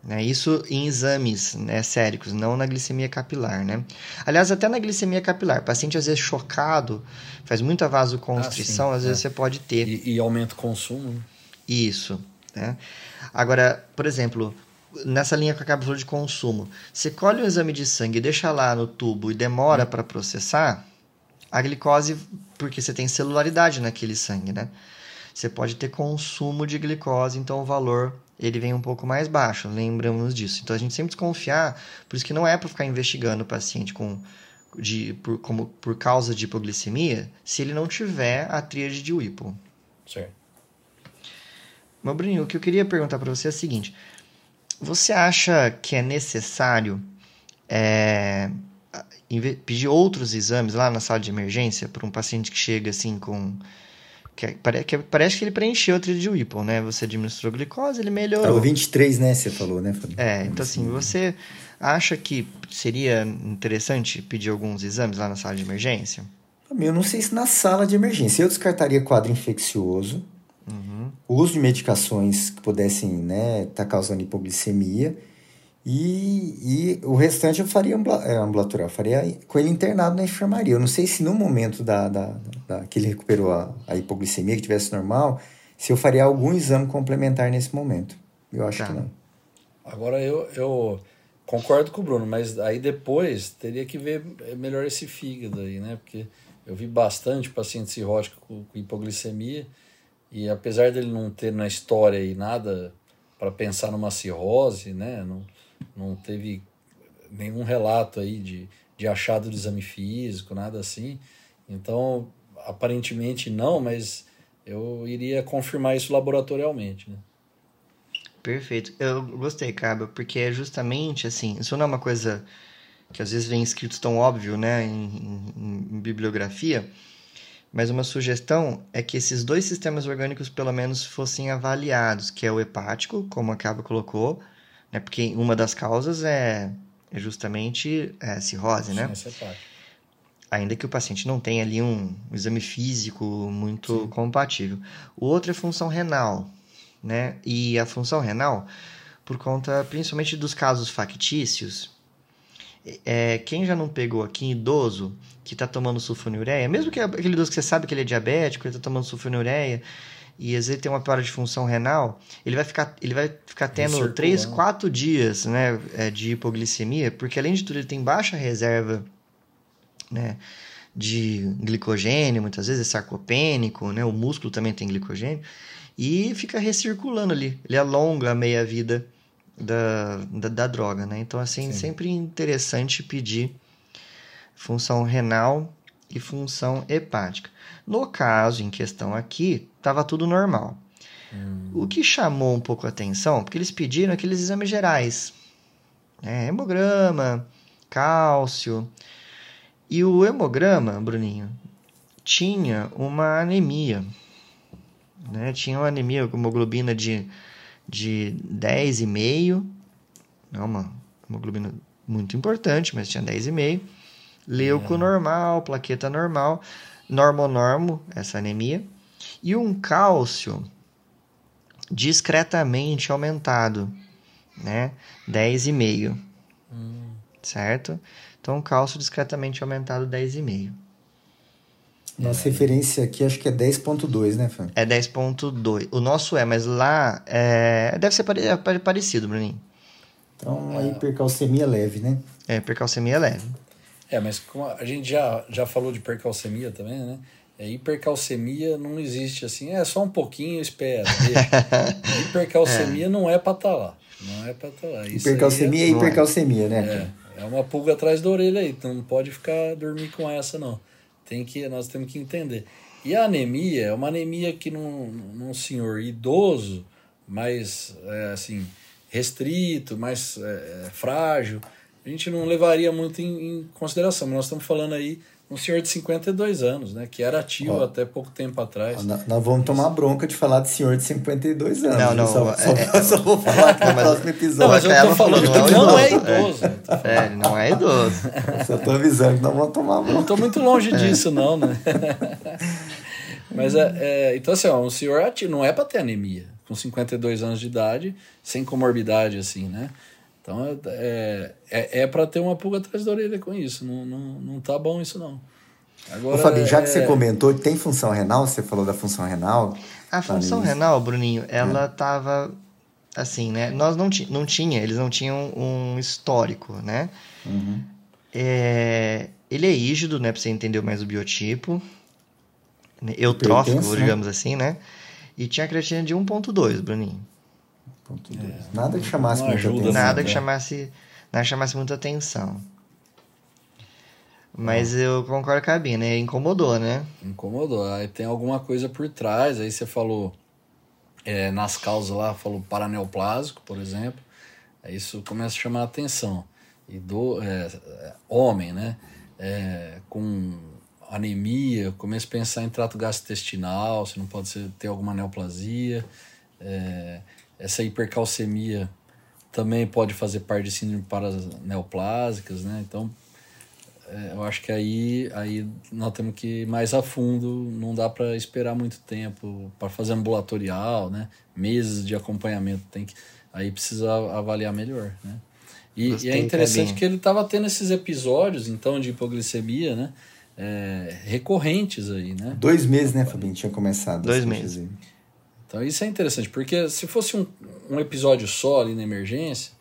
Né? Isso em exames né, séricos, não na glicemia capilar. Né? Aliás, até na glicemia capilar, paciente às vezes chocado, faz muita vasoconstrição, ah, sim, às é. vezes você pode ter. E, e aumenta o consumo. Né? Isso. Né? Agora, por exemplo, nessa linha que a falou de consumo, você colhe um exame de sangue, deixa lá no tubo e demora para processar, a glicose, porque você tem celularidade naquele sangue, né? Você pode ter consumo de glicose, então o valor ele vem um pouco mais baixo, lembramos disso. Então a gente sempre desconfiar, por isso que não é para ficar investigando o paciente com de, por, como, por causa de hipoglicemia, se ele não tiver a tríade de Whipple. Certo. Mas, Bruninho, o que eu queria perguntar para você é o seguinte: você acha que é necessário é, pedir outros exames lá na sala de emergência para um paciente que chega assim com. Que, é, que, parece que ele preencheu o trilho de Whipple, né? Você administrou glicose, ele melhorou. É o 23, né? Você falou, né, Fabio? É, então assim, você acha que seria interessante pedir alguns exames lá na sala de emergência? Eu não sei se na sala de emergência. Eu descartaria quadro infeccioso, Uhum. Uso de medicações que pudessem estar né, tá causando hipoglicemia. E, e o restante eu faria é, ambulatorial, faria com ele internado na enfermaria. Eu não sei se no momento da, da, da que ele recuperou a, a hipoglicemia, que tivesse normal, se eu faria algum exame complementar nesse momento. Eu acho tá. que não. Agora eu, eu concordo com o Bruno, mas aí depois teria que ver melhor esse fígado aí, né? Porque eu vi bastante paciente cirrótico com, com hipoglicemia e apesar dele não ter na história aí nada para pensar numa cirrose, né? Não, não teve nenhum relato aí de, de achado de exame físico, nada assim. Então, aparentemente não, mas eu iria confirmar isso laboratorialmente, né? Perfeito. Eu gostei, Cabo, porque é justamente assim, isso não é uma coisa que às vezes vem escrito tão óbvio, né, em, em, em bibliografia, mas uma sugestão é que esses dois sistemas orgânicos pelo menos fossem avaliados, que é o hepático, como a Cava colocou, né? porque uma das causas é, é justamente é, cirrose, né? Sim, é Ainda que o paciente não tenha ali um, um exame físico muito Sim. compatível. O outro é função renal, né? E a função renal, por conta principalmente dos casos factícios, é, quem já não pegou aqui idoso que está tomando sulfonilureia, mesmo que aquele idoso que você sabe que ele é diabético, ele está tomando sulfonilureia e às vezes tem uma piora de função renal, ele vai ficar, ele vai ficar tendo 3, 4 dias né, é, de hipoglicemia, porque além de tudo ele tem baixa reserva né, de glicogênio, muitas vezes é sarcopênico, né, o músculo também tem glicogênio, e fica recirculando ali, ele alonga a meia-vida da, da, da, droga, né? Então, assim, Sim. sempre interessante pedir função renal e função hepática. No caso em questão aqui, estava tudo normal. Hum. O que chamou um pouco a atenção, porque eles pediram aqueles exames gerais, né? hemograma, cálcio. E o hemograma, Bruninho, tinha uma anemia. Né? Tinha uma anemia com hemoglobina de de 10,5. É uma hemoglobina muito importante, mas tinha 10,5. Leuco é. normal, plaqueta normal, normonormo, essa anemia. E um cálcio discretamente aumentado, né? 10,5. Hum. Certo? Então, cálcio discretamente aumentado 10,5. Nossa referência aqui acho que é 10.2, né, Fã? É 10.2. O nosso é, mas lá é... deve ser é parecido, Bruninho. Então, aí hipercalcemia leve, né? É, hipercalcemia leve. É, mas como a gente já, já falou de hipercalcemia também, né? É, hipercalcemia não existe assim, é só um pouquinho, espera. hipercalcemia é. não é pra estar tá lá. Não é pra estar tá lá. Isso hipercalcemia é, é hipercalcemia, né? É, é uma pulga atrás da orelha aí, então não pode ficar dormir com essa, não. Tem que, nós temos que entender. E a anemia é uma anemia que num, num senhor idoso, mais é, assim, restrito, mais é, frágil, a gente não levaria muito em, em consideração. Mas nós estamos falando aí um senhor de 52 anos, né? Que era ativo Ó, até pouco tempo atrás. Nós, nós vamos tomar bronca de falar de senhor de 52 anos. Não, não. Só, é, só, só vou falar que no próximo episódio. Não, mas eu tô falando que não é idoso. É, ele não é idoso. Só tô avisando que nós vamos tomar bronca. Não tô muito longe é. disso, não, né? mas é, é, então assim, ó, um senhor ativo não é para ter anemia. Com 52 anos de idade, sem comorbidade, assim, né? Então é, é, é para ter uma pulga atrás da orelha com isso. Não, não, não tá bom isso, não. Agora, Ô, Fabinho, já que você é- comentou, tem função renal? Você falou da função renal? A função renal, Bruninho, ela estava assim, né? Nós não, não tinha, eles não tinham um histórico, né? Uhum. É, ele é rígido, né? Pra você entender mais o biotipo. Eutrófico, Pertence, digamos né? assim, né? E tinha creatina de 1.2, Bruninho. 1.2. É, nada que chamasse muita atenção. Nada que chamasse, nada chamasse muita atenção. Mas eu concordo com a Bia, né? Incomodou, né? Incomodou. Aí tem alguma coisa por trás. Aí você falou é, nas causas lá, falou paraneoplásico, por exemplo. Aí isso começa a chamar a atenção. E do, é, é, homem, né? É, com anemia, começa a pensar em trato gastrointestinal, se não pode ser, ter alguma neoplasia. É, essa hipercalcemia também pode fazer parte de síndrome paraneoplásicas, né? Então, é, eu acho que aí, aí nós temos que ir mais a fundo, não dá para esperar muito tempo para fazer ambulatorial, né? Meses de acompanhamento, tem que aí precisa avaliar melhor, né? E, e é interessante que ele estava tendo esses episódios, então, de hipoglicemia, né? É, recorrentes aí, né? Dois meses, né, Fabinho? Tinha começado. Dois meses. Então isso é interessante, porque se fosse um, um episódio só ali na emergência,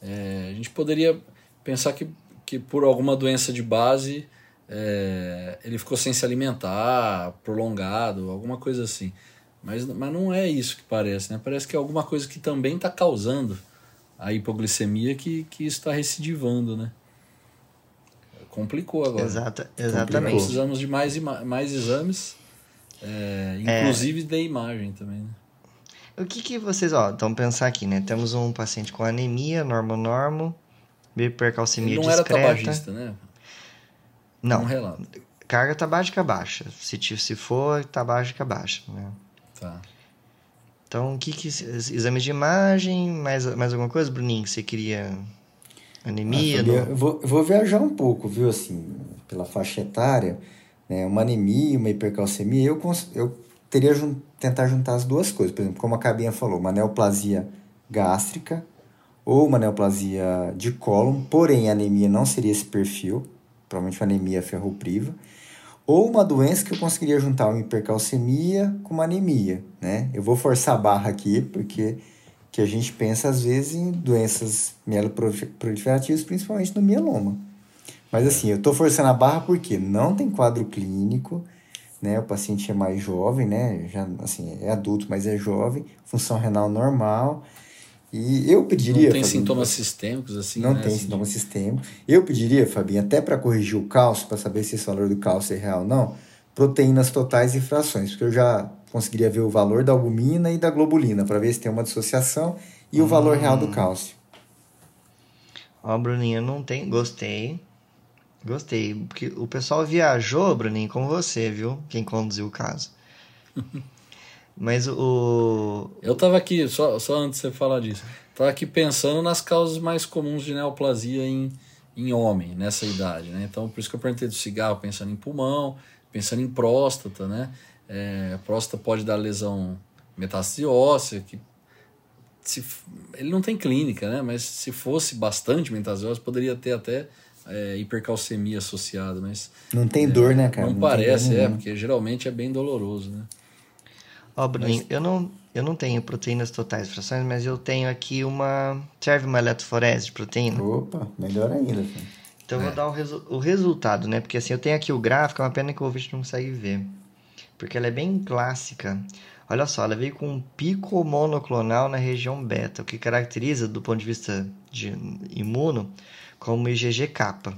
é, a gente poderia pensar que, que por alguma doença de base é, ele ficou sem se alimentar, prolongado, alguma coisa assim. Mas, mas não é isso que parece, né? Parece que é alguma coisa que também está causando a hipoglicemia que, que está recidivando, né? Complicou agora. Exata, exatamente. Complicou. Precisamos de mais, mais exames, é, inclusive é... de imagem também, né? O que que vocês, ó, então pensar aqui, né? Temos um paciente com anemia, normo-normo, hipercalcemia Ele não discreta. era tabagista, né? Não. Um relato. Carga tabágica baixa. Se, se for, tabágica baixa, né? Tá. Então, o que que... Exames de imagem, mais, mais alguma coisa, Bruninho, que você queria... Anemia? Ah, eu vou, vou viajar um pouco, viu, assim, pela faixa etária, né? Uma anemia, uma hipercalcemia, eu, eu teria jun, tentar juntar as duas coisas. Por exemplo, como a Cabinha falou, uma neoplasia gástrica ou uma neoplasia de cólon, porém a anemia não seria esse perfil, provavelmente uma anemia ferropriva, ou uma doença que eu conseguiria juntar uma hipercalcemia com uma anemia, né? Eu vou forçar a barra aqui, porque que a gente pensa às vezes em doenças mieloproliferativas, principalmente no mieloma. Mas assim, eu estou forçando a barra porque não tem quadro clínico, né? O paciente é mais jovem, né? Já assim, é adulto, mas é jovem, função renal normal. E eu pediria. Não tem Fabinho, sintomas sistêmicos assim? Não né? tem assim, sintomas de... sistêmicos. Eu pediria, Fabinho, até para corrigir o cálcio, para saber se esse valor do cálcio é real ou não, proteínas totais e frações, porque eu já conseguiria ver o valor da albumina e da globulina, para ver se tem uma dissociação e hum. o valor real do hum. cálcio. Ó, Bruninho, não tem. Gostei. Gostei. Porque o pessoal viajou, Bruninho, com você, viu? Quem conduziu o caso. Mas o. Eu tava aqui, só, só antes de você falar disso, tava aqui pensando nas causas mais comuns de neoplasia em, em homem, nessa idade, né? Então, por isso que eu perguntei do cigarro, pensando em pulmão, pensando em próstata, né? É, a próstata pode dar lesão metástase óssea, que se, ele não tem clínica, né? Mas se fosse bastante metástase óssea, poderia ter até é, hipercalcemia associada, mas... Não tem é, dor, né, cara? Não, não parece, é, porque geralmente é bem doloroso, né? Ó, oh, Bruninho, mas... eu, não, eu não tenho proteínas totais frações, mas eu tenho aqui uma... Serve uma eletroforese de proteína? Opa, melhor ainda, filho. Então eu vou é. dar o, resu o resultado, né? Porque assim, eu tenho aqui o gráfico, é uma pena que o ouvinte não consegue ver. Porque ela é bem clássica. Olha só, ela veio com um pico monoclonal na região beta, o que caracteriza, do ponto de vista de imuno, como IgG-kappa.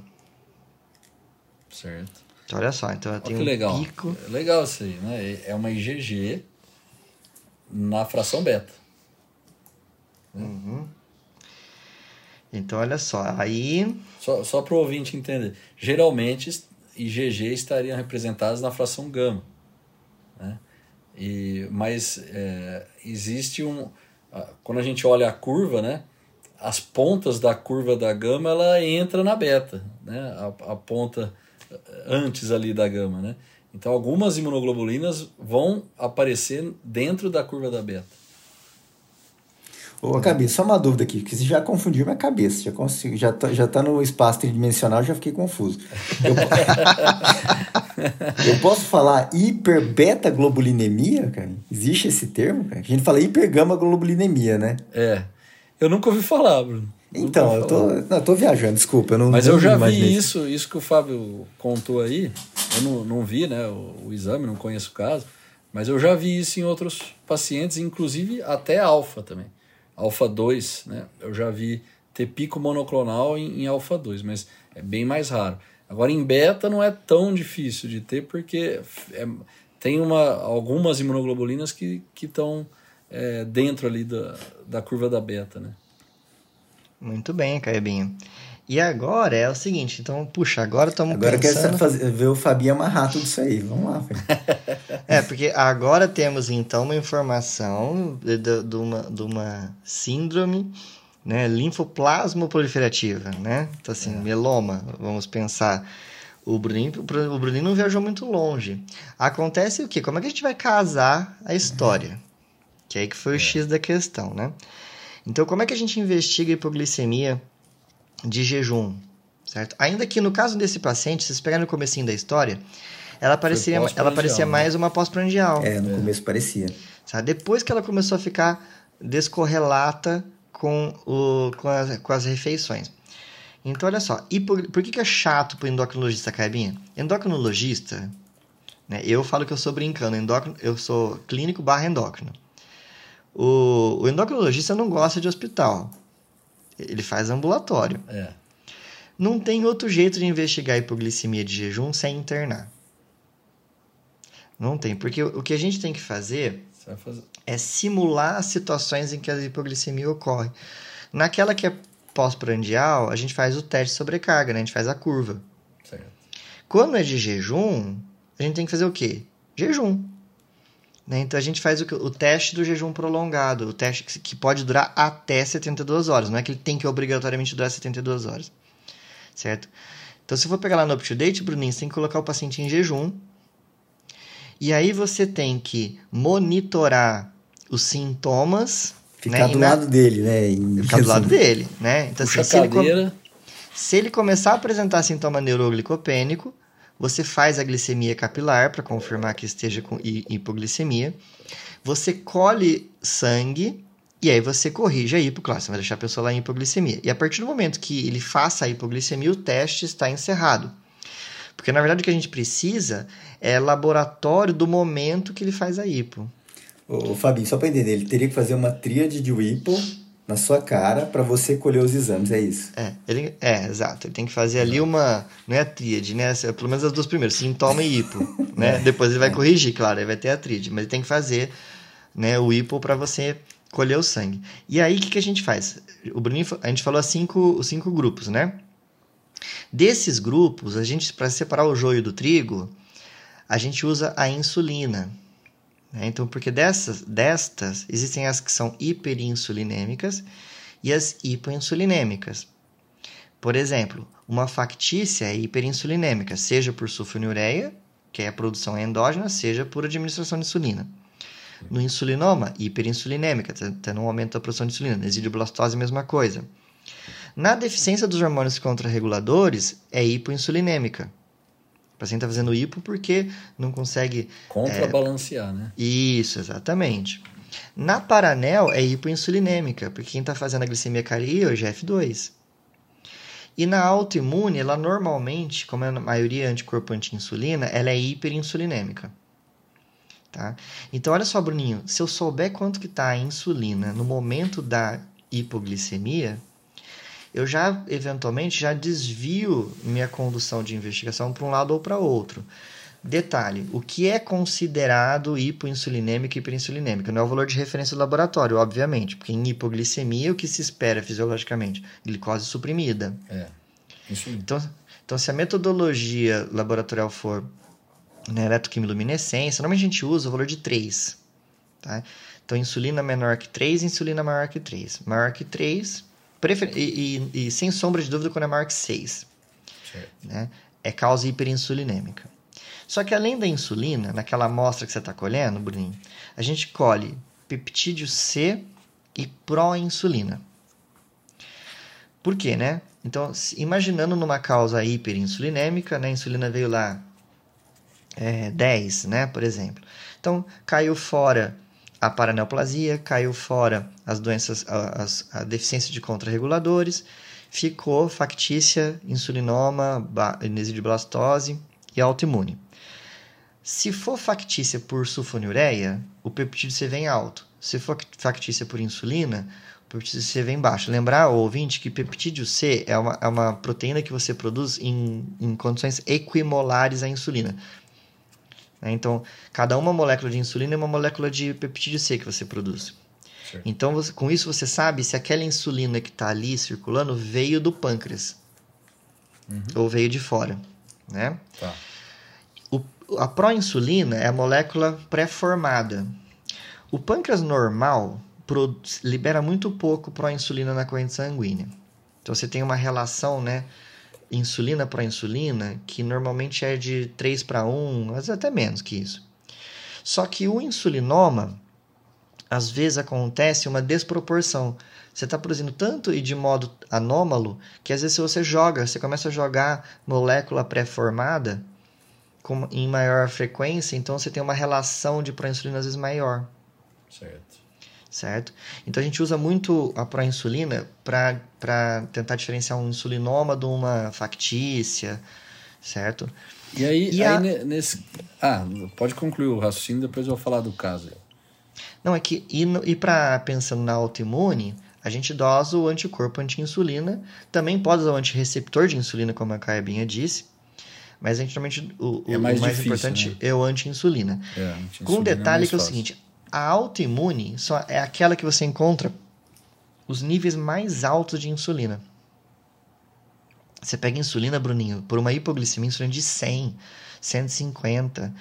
Certo. Então, olha só, então tem um legal. pico... É legal isso aí, né? É uma IgG na fração beta. Uhum. Então, olha só, aí... Só, só para o ouvinte entender. Geralmente, IgG estariam representadas na fração gama. Né? E, mas é, existe um... Quando a gente olha a curva, né? As pontas da curva da gama, ela entra na beta, né? A, a ponta antes ali da gama, né? Então, algumas imunoglobulinas vão aparecer dentro da curva da beta. Ô, Gabi, só uma dúvida aqui, que você já confundiu minha cabeça, já, consigo, já, tá, já tá no espaço tridimensional, já fiquei confuso. Eu, eu posso falar hiperbeta-globulinemia, cara? Existe esse termo, cara? A gente fala hipergama-globulinemia, né? É. Eu nunca ouvi falar, Bruno. Então, eu tô, não, eu tô viajando, desculpa. Eu não, Mas eu já vi imaginei. isso, isso que o Fábio contou aí. Eu não, não vi né, o, o exame, não conheço o caso. Mas eu já vi isso em outros pacientes, inclusive até alfa também. Alfa 2, né? Eu já vi ter pico monoclonal em, em alfa 2, mas é bem mais raro. Agora em beta não é tão difícil de ter, porque é- tem uma, algumas imunoglobulinas que estão é, dentro ali da, da curva da beta, né? Muito bem, Caebinho. E agora é o seguinte, então, puxa, agora estamos Agora eu quero ver o Fabinho amarrar tudo isso aí. Vamos lá, Fabinho. É, porque agora temos então uma informação de, de- de uma, de uma síndrome né, linfoplasmo proliferativa, né? Então, assim, meloma, vamos pensar. O Bruninho, o Bruninho não viajou muito longe. Acontece o quê? Como é que a gente vai casar a história? Que é aí que foi o X da questão, né? Então, como é que a gente investiga a hipoglicemia de jejum, certo? Ainda que no caso desse paciente, se vocês pegarem no comecinho da história, ela parecia, ela parecia né? mais uma pós-prandial. É, no começo parecia. Sabe? Depois que ela começou a ficar descorrelata com, o, com, as, com as refeições. Então, olha só, hipo- por que, que é chato para o endocrinologista, Caibinha? Endocrinologista, né, eu falo que eu sou brincando, endócrino, eu sou clínico barra endócrino. O, o endocrinologista não gosta de hospital, ele faz ambulatório. É. Não tem outro jeito de investigar hipoglicemia de jejum sem internar. Não tem, porque o que a gente tem que fazer fazer. é simular as situações em que a hipoglicemia ocorre. Naquela que é pós-prandial, a gente faz o teste de sobrecarga, né? a gente faz a curva. Certo. Quando é de jejum, a gente tem que fazer o quê? Jejum. Né? Então a gente faz o, que- o teste do jejum prolongado, o teste que, que pode durar até 72 horas. Não é que ele tem que obrigatoriamente durar 72 horas. Certo? Então se for pegar lá no UpToDate, Bruninho, você tem que colocar o paciente em jejum. E aí você tem que monitorar os sintomas. Ficar né? do na- lado dele, né? Em Ficar do lado dele, né? Então, assim, se ele, com- se ele começar a apresentar sintoma neuroglicopênico, você faz a glicemia capilar para confirmar que esteja com hi- hipoglicemia. Você colhe sangue e aí você corrige a hipo, você vai deixar a pessoa lá em hipoglicemia. E a partir do momento que ele faça a hipoglicemia, o teste está encerrado. Porque na verdade o que a gente precisa é laboratório do momento que ele faz a hipo. Ô, Fabinho, só pra entender, ele teria que fazer uma tríade de Whipple na sua cara para você colher os exames, é isso? É, ele, é, exato. Ele tem que fazer ali uma. Não é a tríade, né? Pelo menos as duas primeiras, sintoma e hipo. né? Depois ele vai corrigir, claro, aí vai ter a tríade. Mas ele tem que fazer né, o hipo para você colher o sangue. E aí, o que, que a gente faz? O Bruninho, a gente falou cinco, os cinco grupos, né? Desses grupos, a gente, para separar o joio do trigo, a gente usa a insulina. Né? Então, porque dessas, destas, existem as que são hiperinsulinêmicas e as hipoinsulinêmicas. Por exemplo, uma factícia é hiperinsulinêmica, seja por sulfonilureia, que é a produção endógena, seja por administração de insulina. No insulinoma, hiperinsulinêmica, tá- tendo um aumento da produção de insulina. Na exidioblastose, mesma coisa. Na deficiência dos hormônios contrarreguladores, é hipoinsulinêmica. O paciente está fazendo hipo porque não consegue Contrabalancear, né? isso, exatamente. Na paranel é hipoinsulinêmica, porque quem está fazendo a glicemia caria é o GF2. E na autoimune, ela normalmente, como é a maioria anticorpo anti-insulina, ela é hiperinsulinêmica. Tá? Então, olha só, Bruninho, se eu souber quanto que está a insulina no momento da hipoglicemia, eu já, eventualmente, já desvio minha condução de investigação para um lado ou para outro. Detalhe, o que é considerado hipoinsulinêmica e hiperinsulinêmica? Não é o valor de referência do laboratório, obviamente, porque em hipoglicemia o que se espera fisiologicamente? Glicose suprimida. É. Insulina. Então, então se a metodologia laboratorial for né, eletroquimiluminescência, normalmente a gente usa o valor de 3. Tá? Então, insulina menor que 3, insulina maior que 3. Maior que 3, prefer... e, e- e sem sombra de dúvida quando é maior que 6 Certo. né, é causa hiperinsulinêmica. Só que além da insulina, naquela amostra que você está colhendo, Bruninho, a gente colhe peptídeo C e pró-insulina. Por quê, né? Então, imaginando numa causa hiperinsulinêmica, né, a insulina veio lá é, 10, né, por exemplo. Então, caiu fora a paraneoplasia, caiu fora as doenças, a, deficiência de contrarreguladores, ficou factícia, insulinoma, blastose e autoimune. Se for factícia por sulfonilureia, o peptídeo C vem alto. Se for factícia por insulina, o peptídeo C vem baixo. Lembrar, ouvinte, que peptídeo C é uma, é uma proteína que você produz em, em condições equimolares à insulina. Né? Então, cada uma molécula de insulina é uma molécula de peptídeo C que você produz. Certo. Então, você, com isso, você sabe se aquela insulina que está ali circulando veio do pâncreas uhum. ou veio de fora. Né? Tá. O, a proinsulina é a molécula pré-formada. O pâncreas normal libera muito pouco proinsulina na corrente sanguínea. Então, você tem uma relação, né? Insulina para insulina, que normalmente é de 3 para 1, mas até menos que isso. Só que o insulinoma, às vezes acontece uma desproporção. Você está produzindo tanto e de modo anômalo que às vezes você joga, você começa a jogar molécula pré-formada em maior frequência, então você tem uma relação de proinsulina às vezes maior. Certo certo? Então a gente usa muito a proinsulina para tentar diferenciar um insulinoma de uma factícia, certo? E aí, e aí a... nesse. Ah, pode concluir o raciocínio, depois eu vou falar do caso. Não, é que. E, e para pensando na autoimune, a gente dosa o anticorpo anti-insulina. Também pode usar o antireceptor de insulina, como a Caibinha disse. Mas a gente normalmente. O, é mais, o mais difícil, importante né? é o anti-insulina. É, anti Com um detalhe é que é o seguinte: a autoimune só é aquela que você encontra os níveis mais altos de insulina. Você pega insulina, Bruninho, por uma hipoglicemia, insulina de 100, 150.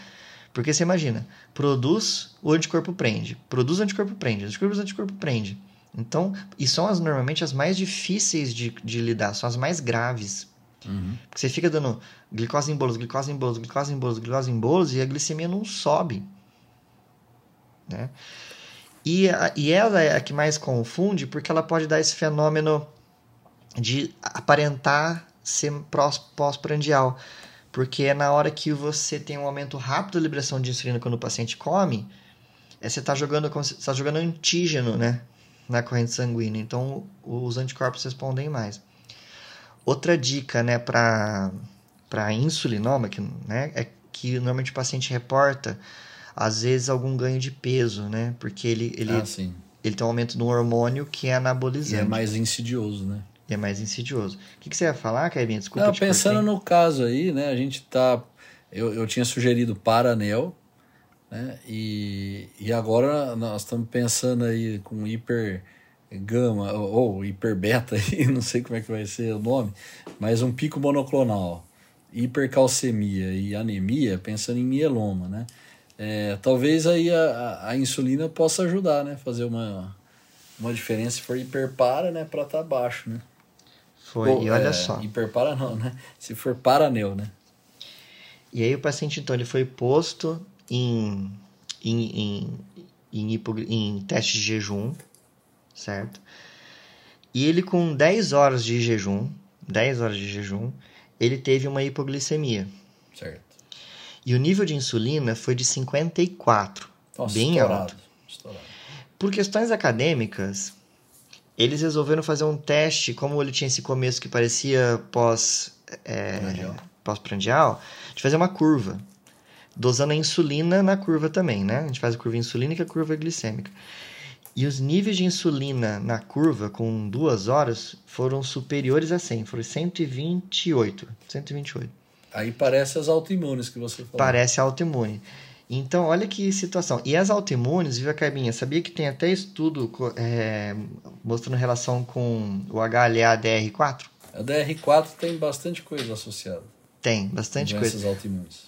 Porque você imagina, produz, o anticorpo prende. Produz, o anticorpo prende. Anticorpo, o anticorpo prende. Então, e são as, normalmente as mais difíceis de, de lidar, são as mais graves. Uhum. Porque você fica dando glicose em bolos, glicose em bolos, glicose em bolos, glicose em bolos, e a glicemia não sobe. Né? E, a, e ela é a que mais confunde porque ela pode dar esse fenômeno de aparentar ser pós-prandial. Porque é na hora que você tem um aumento rápido da liberação de insulina quando o paciente come, é, você está jogando, tá jogando antígeno né, na corrente sanguínea. Então os anticorpos respondem mais. Outra dica né, para insulinoma que, né, é que normalmente o paciente reporta às vezes algum ganho de peso, né? Porque ele, ele, ah, ele tem um aumento no hormônio que é anabolizante. E é mais insidioso, né? E é mais insidioso. O que, que você ia falar, Kevin? Desculpa. Não, pensando no caso aí, né? A gente tá. Eu, eu tinha sugerido Paranel, né? E, e agora nós estamos pensando aí com hiper gama ou, ou hiper beta aí, não sei como é que vai ser o nome, mas um pico monoclonal, hipercalcemia e anemia, pensando em mieloma, né? É, talvez aí a, a, insulina possa ajudar, né? Fazer uma, uma diferença se for hiperpara, né? Para estar tá baixo, né? Foi, Ou, e olha é, só. Hiperpara não, né? Se for paraneu, né? E aí o paciente, então, ele foi posto em, em, em, em, hipo, em teste de jejum, certo? E ele com 10 horas de jejum, 10 horas de jejum, ele teve uma hipoglicemia. Certo. E o nível de insulina foi de 54, Nossa, bem estourado, alto. Estourado. Por questões acadêmicas, eles resolveram fazer um teste, como ele tinha esse começo que parecia pós é, pós-prandial, de fazer uma curva, dosando a insulina na curva também, né? A gente faz a curva insulínica e a curva glicêmica. E os níveis de insulina na curva com duas horas foram superiores a 100, foram 128, 128. Aí parece as autoimunes que você falou. Parece autoimune. Então, olha que situação. E as autoimunes, viu, Carbinha? Sabia que tem até estudo é, mostrando relação com o HLA-DR4? A DR4 tem bastante coisa associada. Tem, bastante coisa. Essas autoimunes.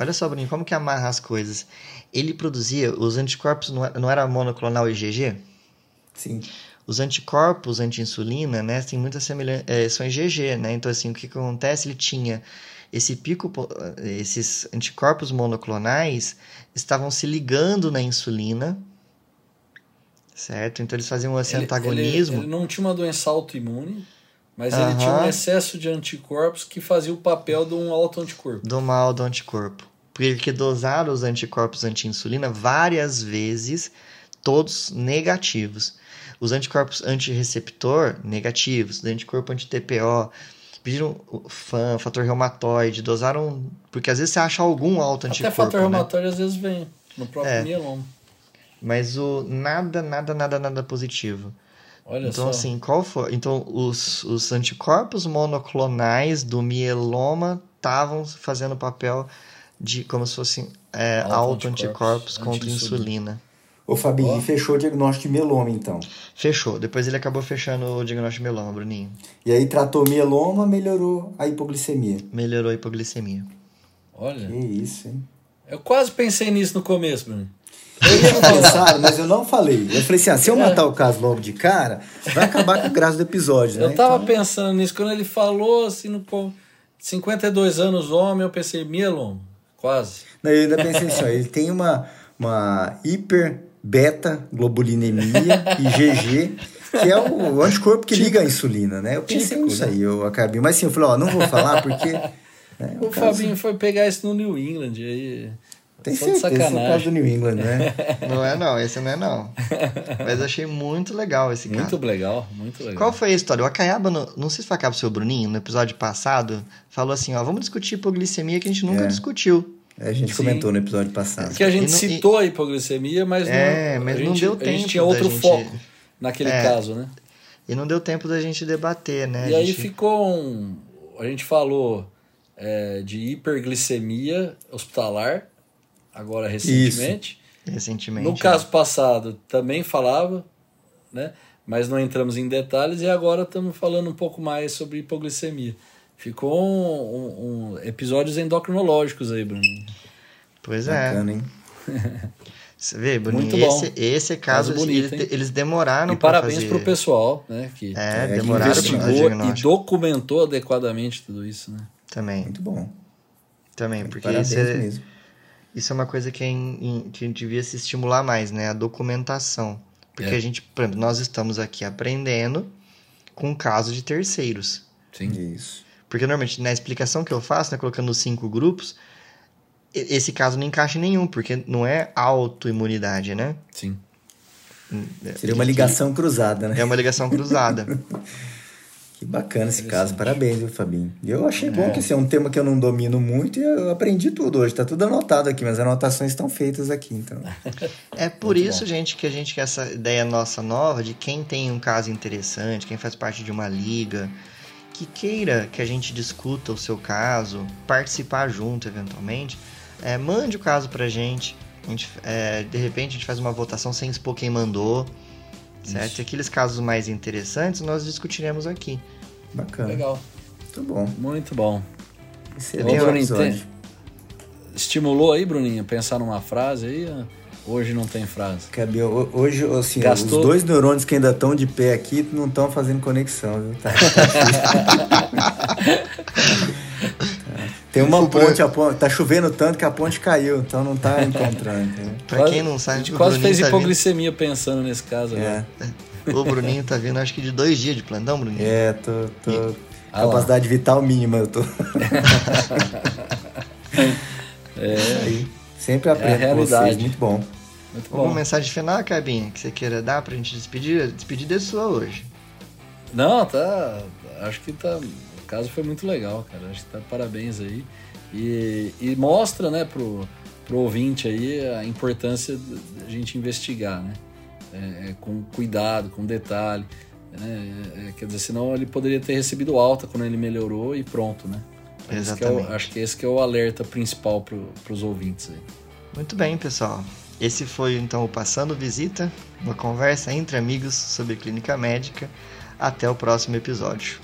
Olha só, Bruninho, como que amarra as coisas. Ele produzia, os anticorpos não era, não era monoclonal IgG? Sim. Os anticorpos anti-insulina, né, tem muita semelhança, é, são IgG, né? Então, assim, o que acontece? Ele tinha esse pico, esses anticorpos monoclonais estavam se ligando na insulina Certo? Então eles faziam esse Ele- antagonismo. Ele, ele não tinha uma doença autoimune, mas ele tinha um excesso de anticorpos que fazia o papel de um autoanticorpo. do mal do anticorpo. Porque dosaram os anticorpos anti-insulina várias vezes, todos negativos. Os anticorpos anti-receptor, negativos. Os anticorpo anti-TPO, pediram FAM, fator reumatoide, dosaram... Porque às vezes você acha algum Até autoanticorpo, fator né? reumatóide às vezes vem no próprio É. mieloma. Mas o nada, nada, nada, nada positivo. Olha então, só. assim, qual foi? Então, os, os anticorpos monoclonais do mieloma estavam fazendo papel de como se fossem é, Autoanticorpos, contra insulina. Ô, Fabinho, Ó. e fechou o diagnóstico de mieloma, então. Fechou. Depois ele acabou fechando o diagnóstico de mieloma, Bruninho. E aí tratou mieloma, melhorou a hipoglicemia. Melhorou a hipoglicemia. Olha, Que isso, hein? eu quase pensei nisso no começo, Bruno. Eu ia pensar, mas eu não falei. Eu falei assim, ah, se eu matar o caso logo de cara, vai acabar com a graça do episódio, né? Eu tava Então, pensando nisso, quando ele falou assim, no com 52 anos homem, eu pensei, mieloma, quase. não, eu ainda pensei assim, ó, ele tem uma, uma hiper beta globulinemia IgG, que é o anticorpo que liga a insulina, né? Eu pensei Típico, nisso né? aí, eu acabei. Mas assim, eu falei, ó, não vou falar porque... né, O caso- Fabinho foi pegar isso no New England aí. Tem só certeza, esse é o caso do. New England, né? Não é não, esse não é não. Mas achei muito legal esse Muito caso. legal, muito legal. Qual foi a história? O Acaiaba, no, não sei se foi Acaiaba ou seu Bruninho, no episódio passado, falou assim, ó, vamos discutir hipoglicemia que a gente nunca É. discutiu. A gente Sim. comentou no episódio passado. Porque a gente não- citou a hipoglicemia, mas não, É, mas a não gente, deu A gente tempo tinha outro gente- foco naquele É. caso, né? E não deu tempo da gente debater, né? E A aí gente- ficou um. A gente falou é, de hiperglicemia hospitalar, agora recentemente. Recentemente. No né? caso passado também falava, né? Mas não entramos em detalhes e agora estamos falando um pouco mais sobre hipoglicemia. Ficou um, um- um- episódios endocrinológicos aí, Bruno. Pois é. Bacana, hein? Você vê, Bruninho, Muito bom. esse, esse caso, Caso bonito, eles, eles demoraram e pra parabéns fazer. pro pessoal, né? Que É, É, que investigou fazer e documentou adequadamente tudo isso, né? Também, Muito bom. também, porque isso é, mesmo. isso é uma coisa que, é que a gente devia se estimular mais, né? A documentação. Porque É. a gente, por exemplo, nós estamos aqui aprendendo com casos de terceiros. Sim. Isso. Porque normalmente na explicação que eu faço, né, colocando os cinco grupos, esse caso não encaixa em nenhum, porque não é autoimunidade, né? Sim. Seria uma ligação cruzada, né? É uma ligação cruzada. Que bacana esse caso. Parabéns, viu, Fabinho? Eu achei É. bom que esse é um tema que eu não domino muito e eu aprendi tudo hoje. Tá tudo anotado aqui, mas as anotações estão feitas aqui, então. É por Muito isso, bom. gente, que a gente quer essa ideia nossa nova de quem tem um caso interessante, quem faz parte de uma liga, que queira que a gente discuta o seu caso, participar junto eventualmente, é, mande o caso pra gente. A gente é, de repente a gente faz uma votação sem expor quem mandou, certo? E aqueles casos mais interessantes nós discutiremos aqui. Bacana. Legal. Muito bom. Muito bom. Excelente Ô, Bruninho, tem- Estimulou aí, Bruninho, pensar numa frase aí? Hoje não tem frase. Ho- Hoje, assim, Gastou? os dois neurônios que ainda estão de pé aqui não estão fazendo conexão, viu? Tá- tá. Tem uma ponte, a ponte, tá chovendo tanto que a ponte caiu, então não tá encontrando. entendeu? Pra quem não sabe, A gente quase Bruninho fez tá vindo- hipoglicemia pensando nesse caso É, agora. O Bruninho tá vindo, acho que de dois dias de plantão, Bruninho. é, tô, tô Ah lá. capacidade vital mínima, eu tô. É, Aí, sempre aprendo com realidade. vocês, muito bom. muito Alguma bom. mensagem final, Cabinha, que você queira dar pra gente despedir? Despedida é sua hoje. Não, tá. Acho que tá. O caso foi muito legal, cara. Acho que tá parabéns aí. E, e mostra, né, pro, pro ouvinte aí a importância da gente investigar, né? É, é, com cuidado, com detalhe. Né? É, é, quer dizer, senão ele poderia ter recebido alta quando ele melhorou e pronto, né? Esse que é o- Exatamente. acho que esse que é o alerta principal pro, pros ouvintes aí. Muito bem, pessoal. Esse foi então o Passando Visita, uma conversa entre amigos sobre clínica médica. Até o próximo episódio.